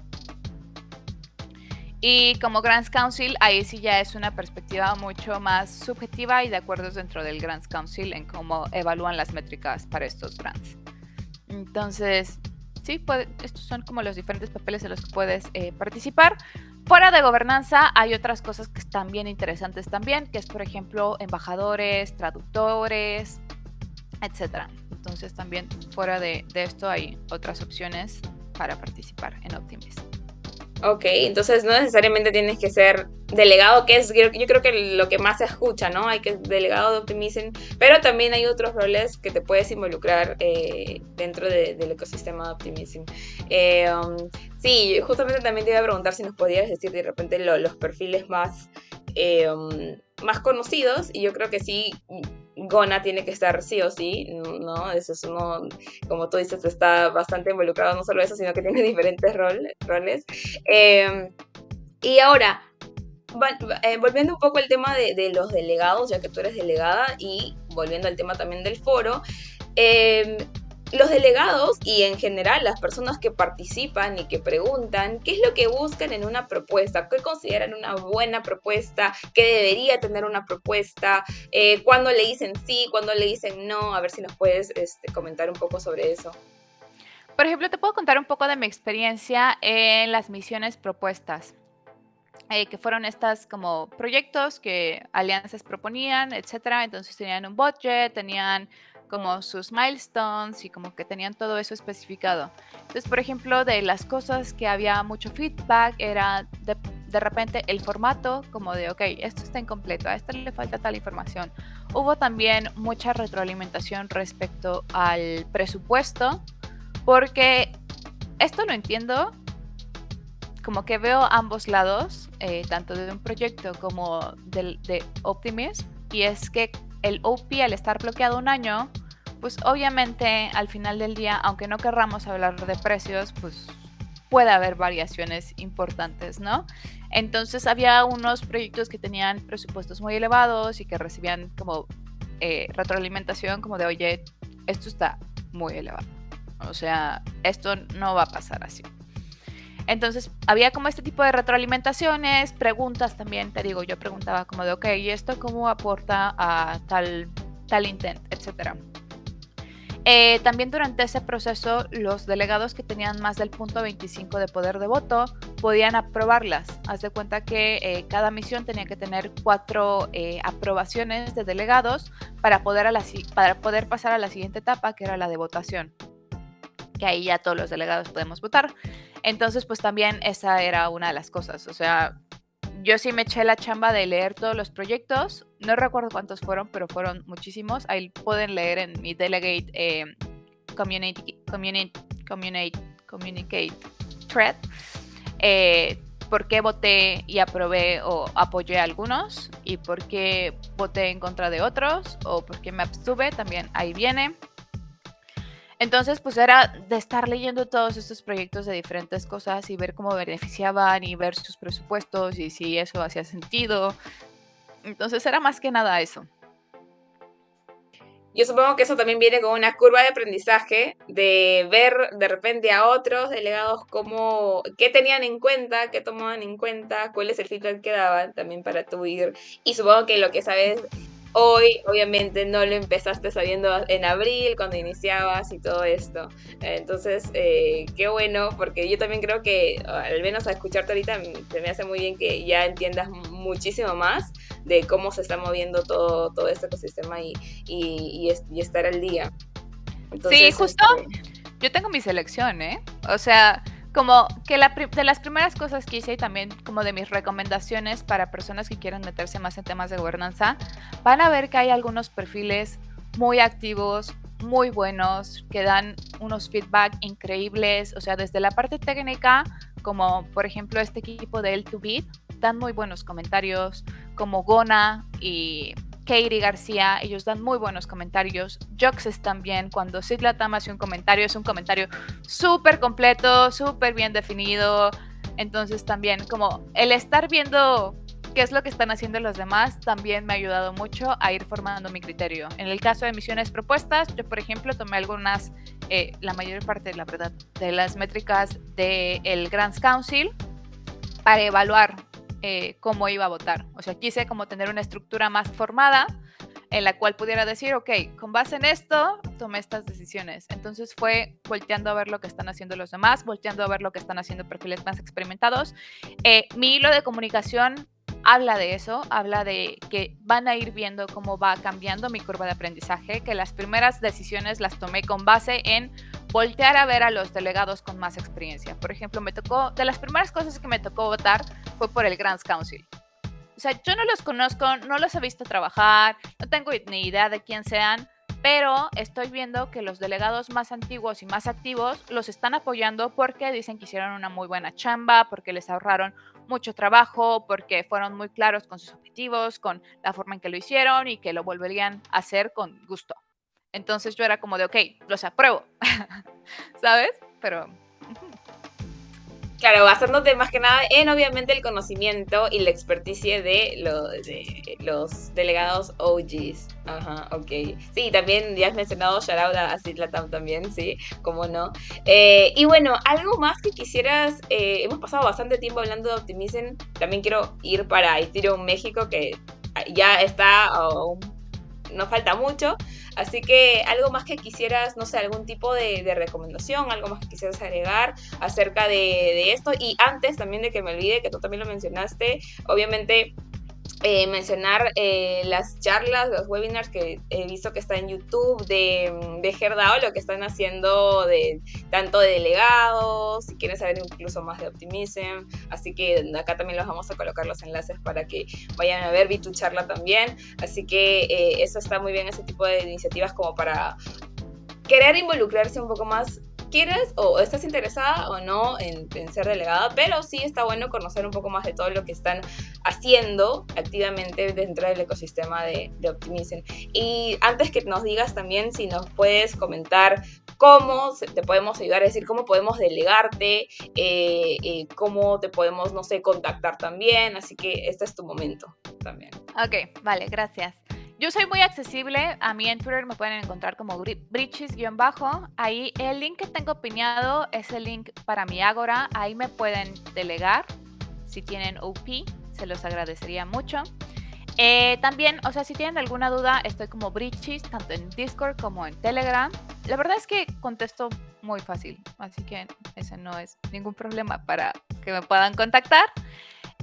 Y como Grants Council, ahí sí ya es una perspectiva mucho más subjetiva y de acuerdo dentro del Grants Council en cómo evalúan las métricas para estos grants. Entonces, sí, estos son como los diferentes papeles en los que puedes eh, participar. Fuera de gobernanza hay otras cosas que están bien interesantes también, que es por ejemplo embajadores, traductores, etc. Entonces también fuera de, de esto hay otras opciones para participar en Optimism. Ok, entonces no necesariamente tienes que ser delegado, que es yo, creo que lo que más se escucha, ¿no? Hay que delegado de Optimism, pero también hay otros roles que te puedes involucrar eh, dentro del ecosistema de Optimism. Eh, um, sí, justamente también te iba a preguntar si nos podías decir de repente los perfiles más, um, más conocidos, y yo creo que sí, Gona tiene que estar sí o sí, ¿no? Eso es uno, como tú dices, está bastante involucrado, no solo eso, sino que tiene (laughs) diferentes roles. Em, y ahora, eh, volviendo un poco al tema de, de, los delegados, ya que tú eres delegada, y volviendo al tema también del foro, eh, los delegados y en general las personas que participan y que preguntan qué es lo que buscan en una propuesta, qué consideran una buena propuesta, qué debería tener una propuesta, eh, cuándo le dicen sí, cuándo le dicen no, a ver si nos puedes este, comentar un poco sobre eso. Por ejemplo, te puedo contar un poco de mi experiencia en las misiones propuestas. Eh, que fueron estas como proyectos que alianzas proponían, etcétera. Entonces tenían un budget, tenían como sus milestones y como que tenían todo eso especificado. Entonces, por ejemplo, de las cosas que había mucho feedback era de, de repente el formato como de, ok, esto está incompleto, a esto le falta tal información. Hubo también mucha retroalimentación respecto al presupuesto, porque esto lo entiendo, como que veo ambos lados, eh, tanto de un proyecto como del, de Optimism, y es que el OP al estar bloqueado un año, pues obviamente al final del día, aunque no querramos hablar de precios, pues puede haber variaciones importantes, ¿no? Entonces había unos proyectos que tenían presupuestos muy elevados y que recibían como eh, retroalimentación como de, oye, esto está muy elevado. O sea, esto no va a pasar así. Entonces había como este tipo de retroalimentaciones, preguntas también, te digo, yo preguntaba como de, ok, ¿y esto cómo aporta a tal, tal intent, etcétera? Eh, también durante ese proceso, los delegados que tenían más del punto 25 de poder de voto podían aprobarlas. Haz de cuenta que eh, cada misión tenía que tener cuatro eh, aprobaciones de delegados para poder, a la, para poder pasar a la siguiente etapa, que era la de votación. Que ahí ya todos los delegados podemos votar. Entonces, pues también esa era una de las cosas. O sea, yo sí me eché la chamba de leer todos los proyectos. No recuerdo cuántos fueron, pero fueron muchísimos. Ahí pueden leer en mi Delegate eh, community, community, Communicate Thread. Eh, por qué voté y aprobé o apoyé a algunos y por qué voté en contra de otros o por qué me abstuve, también ahí viene. Entonces, pues era de estar leyendo todos estos proyectos de diferentes cosas y ver cómo beneficiaban y ver sus presupuestos y si eso hacía sentido. Entonces era más que nada eso. Yo supongo que eso también viene con una curva de aprendizaje, de ver de repente a otros delegados cómo, qué tenían en cuenta, qué tomaban en cuenta, cuál es el feedback que daban también para tu ir. Y supongo que lo que sabes Hoy, obviamente, no lo empezaste sabiendo en abril, cuando iniciabas y todo esto. Entonces, eh, qué bueno, porque yo también creo que, al menos a escucharte ahorita, se me hace muy bien que ya entiendas muchísimo más de cómo se está moviendo todo, todo este ecosistema y, y, y, estar al día. sí, justo. Este yo tengo mi selección, ¿eh? O sea, como que la, de las primeras cosas que hice y también como de mis recomendaciones para personas que quieran meterse más en temas de gobernanza, van a ver que hay algunos perfiles muy activos, muy buenos, que dan unos feedback increíbles, o sea, desde la parte técnica, como por ejemplo este equipo de L2Bit, dan muy buenos comentarios, como Gona y Katie García, ellos dan muy buenos comentarios. Joxes también, cuando Sid Latam hace un comentario, es un comentario súper completo, súper bien definido. Entonces también como el estar viendo qué es lo que están haciendo los demás también me ha ayudado mucho a ir formando mi criterio. En el caso de misiones propuestas, yo por ejemplo tomé algunas, eh, la mayor parte, la verdad, de las métricas del el Grants Council para evaluar eh, cómo iba a votar. O sea, quise como tener una estructura más formada en la cual pudiera decir, ok, con base en esto, tomé estas decisiones. Entonces fue volteando a ver lo que están haciendo los demás, volteando a ver lo que están haciendo perfiles más experimentados. Eh, mi hilo de comunicación habla de eso, habla de que van a ir viendo cómo va cambiando mi curva de aprendizaje, que las primeras decisiones las tomé con base en voltear a ver a los delegados con más experiencia. Por ejemplo, me tocó, de las primeras cosas que me tocó votar fue por el Grants Council. O sea, yo no los conozco, no los he visto trabajar, no tengo ni idea de quién sean, pero estoy viendo que los delegados más antiguos y más activos los están apoyando porque dicen que hicieron una muy buena chamba, porque les ahorraron mucho trabajo, porque fueron muy claros con sus objetivos, con la forma en que lo hicieron y que lo volverían a hacer con gusto. Entonces yo era como de, ok, los apruebo, (laughs) ¿sabes? Pero Claro, basándote más que nada en obviamente el conocimiento y la experticia de, los delegados OGs. Ajá, ok. Sí, también ya has mencionado shoutout a Citlatam también, sí, cómo no. Eh, y bueno, algo más que quisieras, eh, hemos pasado bastante tiempo hablando de Optimism, también quiero ir para Ethereum México, que ya está un no falta mucho. Así que algo más que quisieras, no sé, algún tipo de, recomendación, algo más que quisieras agregar acerca de, de, esto. Y antes también de que me olvide, que tú también lo mencionaste, obviamente eh, mencionar eh, las charlas, los webinars que he visto que está en YouTube de, de Gerdao, lo que están haciendo de tanto de delegados, si quieren saber incluso más de Optimism. Así que acá también los vamos a colocar los enlaces para que vayan a ver, vi tu charla también. Así que eh, eso está muy bien, ese tipo de iniciativas como para querer involucrarse un poco más quieres o estás interesada o no en, ser delegada, pero sí está bueno conocer un poco más de todo lo que están haciendo activamente dentro del ecosistema de, de Optimism. Y antes que nos digas también si nos puedes comentar cómo te podemos ayudar, es decir, cómo podemos delegarte, eh, eh, cómo te podemos, no sé, contactar también. Así que este es tu momento también. Ok, vale, gracias. Yo soy muy accesible. A mí en Twitter me pueden encontrar como bridges-bajo. Ahí el link que tengo piñado es el link para mi Agora. Ahí me pueden delegar. Si tienen OP, se los agradecería mucho. Eh, también, o sea, si tienen alguna duda, estoy como Bridges, tanto en Discord como en Telegram. La verdad es que contesto muy fácil, así que ese no es ningún problema para que me puedan contactar.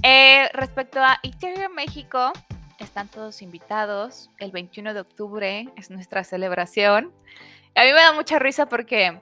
Eh, respecto a Ethereum México, están todos invitados. El 21 de octubre es nuestra celebración. A mí me da mucha risa porque,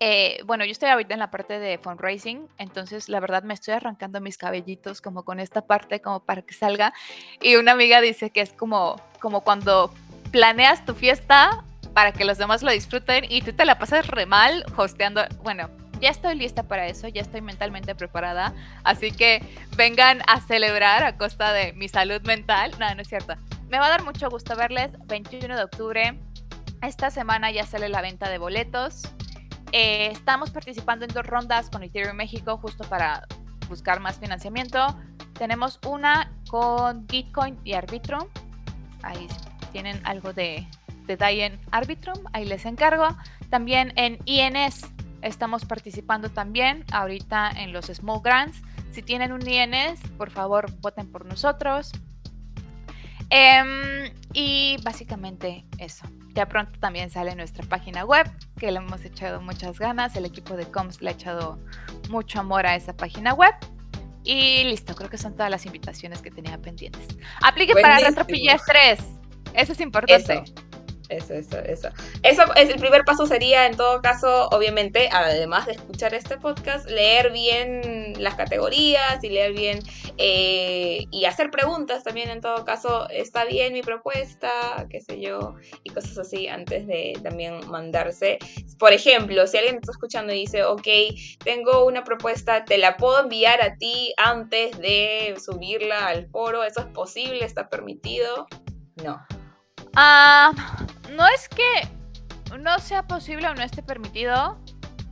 eh, bueno, yo estoy ahorita en la parte de fundraising, entonces la verdad me estoy arrancando mis cabellitos como con esta parte como para que salga. Y una amiga dice que es como, como cuando planeas tu fiesta para que los demás lo disfruten y tú te la pasas re mal hosteando, bueno, ya estoy lista para eso, ya estoy mentalmente preparada, así que vengan a celebrar a costa de mi salud mental. No, no es cierto. Me va a dar mucho gusto verles 21 de octubre. Esta semana ya sale la venta de boletos. Eh, estamos participando en dos rondas con Ethereum México justo para buscar más financiamiento. Tenemos una con Gitcoin y Arbitrum. Ahí tienen algo de detalle en Arbitrum, ahí les encargo. También en INS Estamos participando también ahorita en los Small Grants. Si tienen un INS, por favor, voten por nosotros. Em, y básicamente eso. Ya pronto también sale nuestra página web, que le hemos echado muchas ganas. El equipo de Coms le ha echado mucho amor a esa página web. Y listo, creo que son todas las invitaciones que tenía pendientes. Aplique para RetroPGS 3. Eso es importante. Eso, eso, eso. Eso es el primer paso sería, en todo caso, obviamente, además de escuchar este podcast, leer bien las categorías y leer bien eh, y hacer preguntas también, en todo caso, está bien mi propuesta, qué sé yo, y cosas así antes de también mandarse. Por ejemplo, si alguien está escuchando y dice, ok, tengo una propuesta, te la puedo enviar a ti antes de subirla al foro, ¿eso es posible? ¿Está permitido? No. Ah, no sea posible o no esté permitido.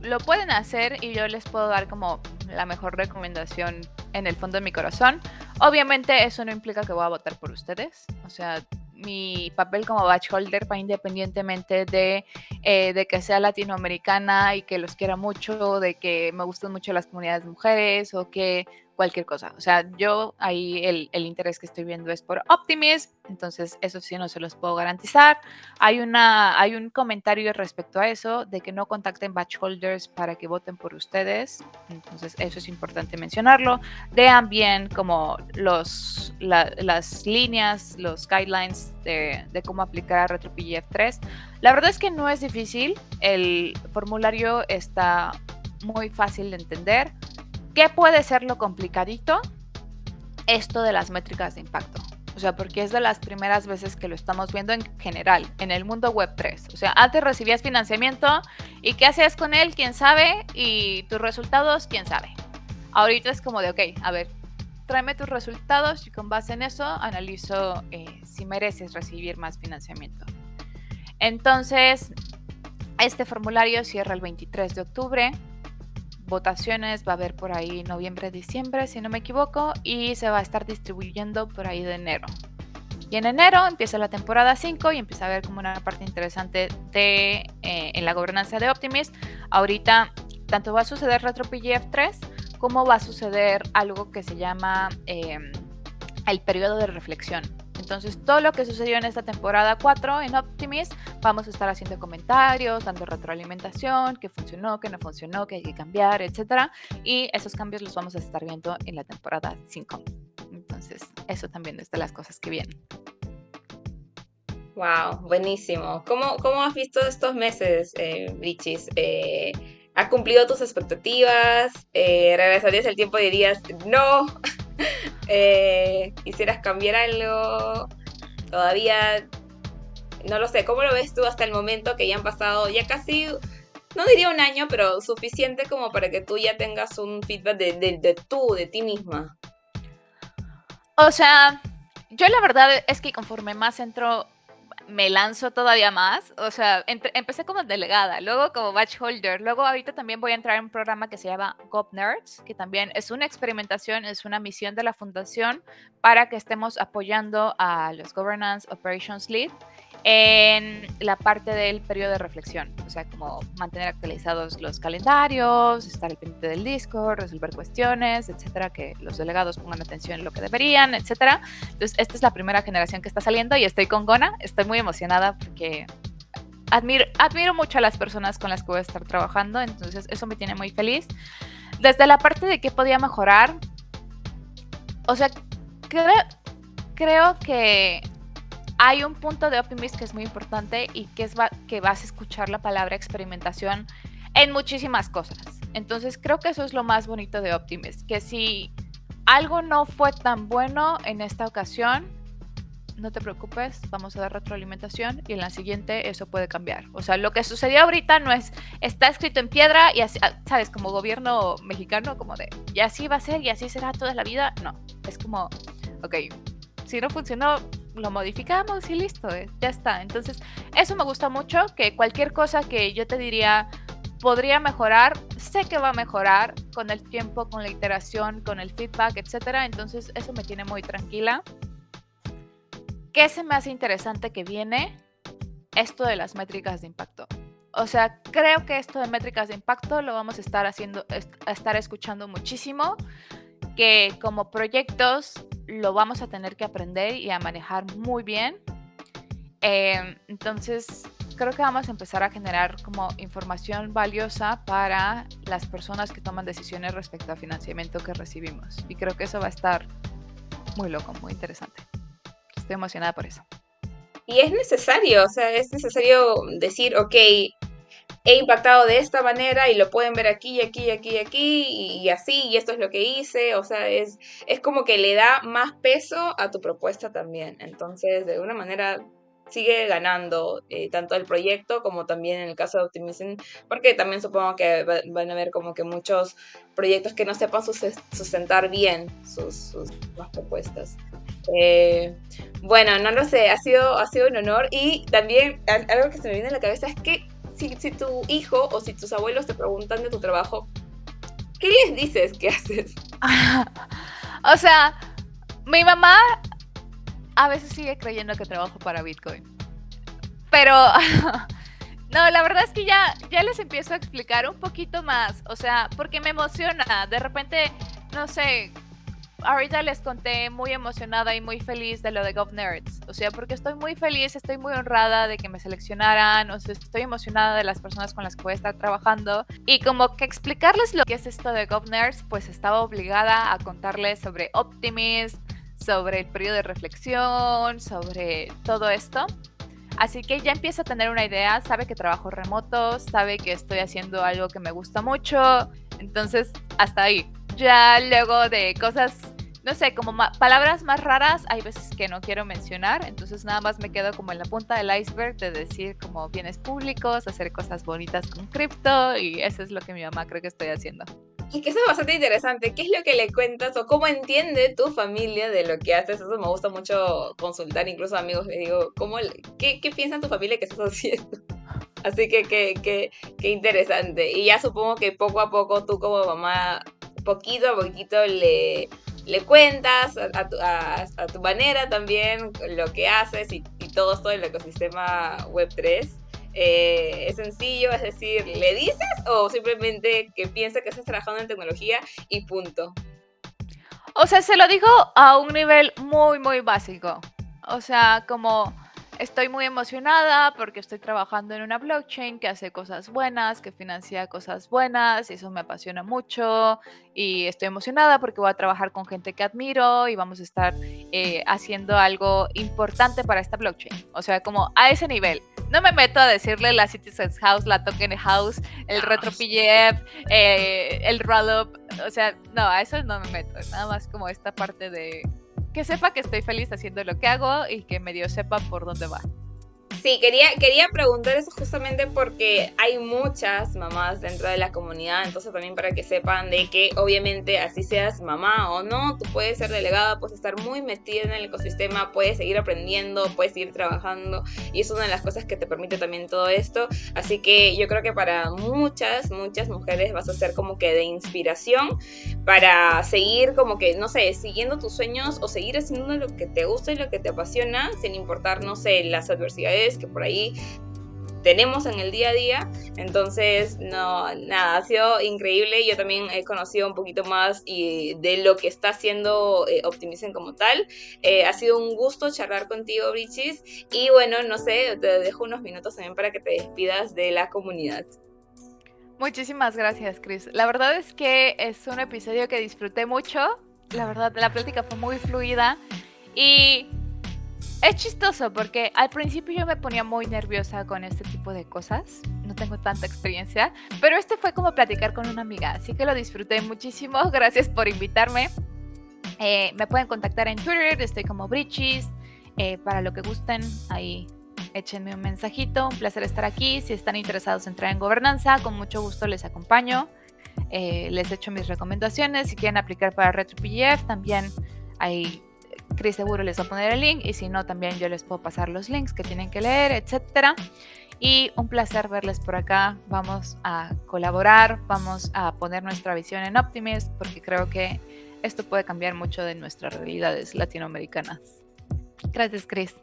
lo pueden hacer y yo les puedo dar como la mejor recomendación en el fondo de mi corazón. Obviamente eso no implica que voy a votar por ustedes. O sea, mi papel como batch holder independientemente de, eh, de que sea latinoamericana y que los quiera mucho, de que me gustan mucho las comunidades mujeres o que cualquier cosa. O sea, yo ahí el, el, interés que estoy viendo es por Optimism, entonces eso sí no se los puedo garantizar. Hay, una, hay un comentario respecto a eso, de que no contacten batch holders para que voten por ustedes, entonces eso es importante mencionarlo. Vean bien como los, las líneas, los guidelines de, de cómo aplicar a RetroPGF 3. La verdad es que no es difícil, el formulario está muy fácil de entender ¿Qué puede ser lo complicadito? Esto de las métricas de impacto. O sea, porque es de las primeras veces que lo estamos viendo en general, en el mundo web 3. O sea, antes recibías financiamiento y qué hacías con él, quién sabe, y tus resultados, quién sabe. Ahorita es como de, ok, a ver, tráeme tus resultados y con base en eso analizo eh, si mereces recibir más financiamiento. Entonces, este formulario cierra el 23 de octubre votaciones, va a haber por ahí noviembre, diciembre, si no me equivoco, y se va a estar distribuyendo por ahí de enero. Y en enero empieza la temporada 5 y empieza a ver como una parte interesante de, eh, en la gobernanza de Optimist. Ahorita tanto va a suceder RetroPGF 3 como va a suceder algo que se llama em, el periodo de reflexión. Entonces, todo lo que sucedió en esta temporada 4 en Optimist, vamos a estar haciendo comentarios, dando retroalimentación, qué funcionó, qué no funcionó, qué hay que cambiar, etc. Y esos cambios los vamos a estar viendo en la temporada 5. Entonces, eso también es de las cosas que vienen. Wow, buenísimo. ¿Cómo, cómo has visto estos meses, eh, Richis? Eh, ¿Ha cumplido tus expectativas? Eh, ¿Regresarías el tiempo y dirías, no, (laughs) eh, quisieras cambiar algo, todavía no lo sé, ¿cómo lo ves tú hasta el momento que ya han pasado ya casi, no diría un año, pero suficiente como para que tú ya tengas un feedback de, de, de tú, de ti misma? O sea, yo la verdad es que conforme más entro me lanzo todavía más. O sea, empecé como delegada, luego como batch holder, luego ahorita también voy a entrar en un programa que se llama Gop Nerds, que también es una experimentación, es una misión de la fundación para que estemos apoyando a los Governance Operations Lead en la parte del periodo de reflexión, o sea, como mantener actualizados los calendarios, estar al pendiente del Discord, resolver cuestiones, etcétera, que los delegados pongan atención en lo que deberían, etcétera. Entonces, esta es la primera generación que está saliendo y estoy con Gona, estoy muy emocionada porque admiro, admiro mucho a las personas con las que voy a estar trabajando, entonces eso me tiene muy feliz. Desde la parte de qué podía mejorar, o sea, creo, creo que hay un punto de Optimist que es muy importante y que es que vas a escuchar la palabra experimentación en muchísimas cosas. Entonces creo que eso es lo más bonito de Optimist, que si algo no fue tan bueno en esta ocasión, no te preocupes, vamos a dar retroalimentación y en la siguiente eso puede cambiar. O sea, lo que sucedió ahorita no es, está escrito en piedra y así, ah, sabes, como gobierno mexicano, como de, y así va a ser y así será toda la vida. No, es como, ok, si no funcionó, lo modificamos y listo, eh, ya está. Entonces, eso me gusta mucho, que cualquier cosa que yo te diría podría mejorar, sé que va a mejorar con el tiempo, con la iteración, con el feedback, etcétera. Entonces, eso me tiene muy tranquila. ¿Qué se me hace interesante que viene? Esto de las métricas de impacto. O sea, creo que esto de métricas de impacto lo vamos a estar haciendo, a estar escuchando muchísimo, que como proyectos lo vamos a tener que aprender y a manejar muy bien. Em, entonces, creo que vamos a empezar a generar como información valiosa para las personas que toman decisiones respecto al financiamiento que recibimos. Y creo que eso va a estar muy loco, muy interesante. Estoy emocionada por eso. Y es necesario, o sea, es necesario decir, ok, he impactado de esta manera y lo pueden ver aquí, aquí, aquí, aquí y así, y esto es lo que hice, o sea, es, es como que le da más peso a tu propuesta también. Entonces, de alguna manera sigue ganando eh, tanto el proyecto como también en el caso de Optimism, porque también supongo que van a haber como que muchos proyectos que no sepan sustentar bien sus, sus propuestas. Eh, bueno, no lo sé, ha sido, ha sido un honor y también algo que se me viene a la cabeza es que si, si tu hijo o si tus abuelos te preguntan de tu trabajo, ¿qué les dices que (laughs) haces? (laughs) o sea, mi mamá a veces sigue creyendo que trabajo para Bitcoin. Pero (laughs) no, la verdad es que ya, ya les empiezo a explicar un poquito más. O sea, porque me emociona. De repente, no sé, ahorita les conté muy emocionada y muy feliz de lo de GovNerds. O sea, porque estoy muy feliz, estoy muy honrada de que me seleccionaran, o sea, estoy emocionada de las personas con las que voy a estar trabajando. Y como que explicarles lo que es esto de GovNerds, pues estaba obligada a contarles sobre Optimism, sobre el periodo de reflexión, sobre todo esto. Así que ya empieza a tener una idea, sabe que trabajo remoto, sabe que estoy haciendo algo que me gusta mucho. Entonces, hasta ahí. Ya luego de cosas no sé, como palabras más raras, hay veces que no quiero mencionar, entonces nada más me quedo como en la punta del iceberg de decir como bienes públicos, hacer cosas bonitas con cripto y eso es lo que mi mamá cree que estoy haciendo. Y que eso es bastante interesante. ¿Qué es lo que le cuentas o cómo entiende tu familia de lo que haces? Eso me gusta mucho consultar, incluso amigos les digo, ¿cómo, qué, ¿qué piensa tu familia que estás haciendo? (laughs) Así que qué interesante. Y ya supongo que poco a poco tú como mamá, poquito a poquito le, le cuentas a, tu, manera también lo que haces y, todo esto del ecosistema Web3. Eh, es sencillo, es decir, ¿le dices o simplemente que piensa que estás trabajando en tecnología y punto? O sea, se lo digo a un nivel muy, muy básico. O sea, como Estoy muy emocionada porque estoy trabajando en una blockchain que hace cosas buenas, que financia cosas buenas, y eso me apasiona mucho. Y estoy emocionada porque voy a trabajar con gente que admiro y vamos a estar eh, haciendo algo importante para esta blockchain. O sea, como a ese nivel. No me meto a decirle la Citizens House, la Token House, el Retro PGF, eh, el Rollup. O sea, no, a eso no me meto. Nada más como esta parte de que sepa que estoy feliz haciendo lo que hago y que medio sepa por dónde va. Sí, quería, quería preguntar eso justamente porque hay muchas mamás dentro de la comunidad, entonces también para que sepan de que obviamente así seas mamá o no, tú puedes ser delegada, puedes estar muy metida en el ecosistema, puedes seguir aprendiendo, puedes seguir trabajando y es una de las cosas que te permite también todo esto. Así que yo creo que para muchas, muchas mujeres vas a ser como que de inspiración para seguir como que, no sé, siguiendo tus sueños o seguir haciendo lo que te gusta y lo que te apasiona, sin importar, no sé, las adversidades que por ahí tenemos en el día a día. Entonces, no, nada, ha sido increíble. Yo también he conocido un poquito más y de lo que está haciendo eh, como tal. Eh, ha sido un gusto charlar contigo, Brichis. Y bueno, no sé, te dejo unos minutos también para que te despidas de la comunidad. Muchísimas gracias, Chris. La verdad es que es un episodio que disfruté mucho. La verdad, la plática fue muy fluida. Y es chistoso porque al principio yo me ponía muy nerviosa con este tipo de cosas. No tengo tanta experiencia. Pero este fue como platicar con una amiga. Así que lo disfruté muchísimo. (laughs) Gracias por invitarme. Eh, me pueden contactar en Twitter. Estoy como Brichis. Eh, para lo que gusten, ahí échenme un mensajito. Un placer estar aquí. Si están interesados en entrar en gobernanza, con mucho gusto les acompaño. Eh, les echo mis recomendaciones. Si quieren aplicar para RetroPGF, también ahí Chris seguro les va a poner el link. Y si no, también yo les puedo pasar los links que tienen que leer, etcétera. Y un placer verles por acá. Vamos a colaborar, vamos a poner nuestra visión en Optimist, porque creo que esto puede cambiar mucho de nuestras realidades latinoamericanas. Gracias, Chris.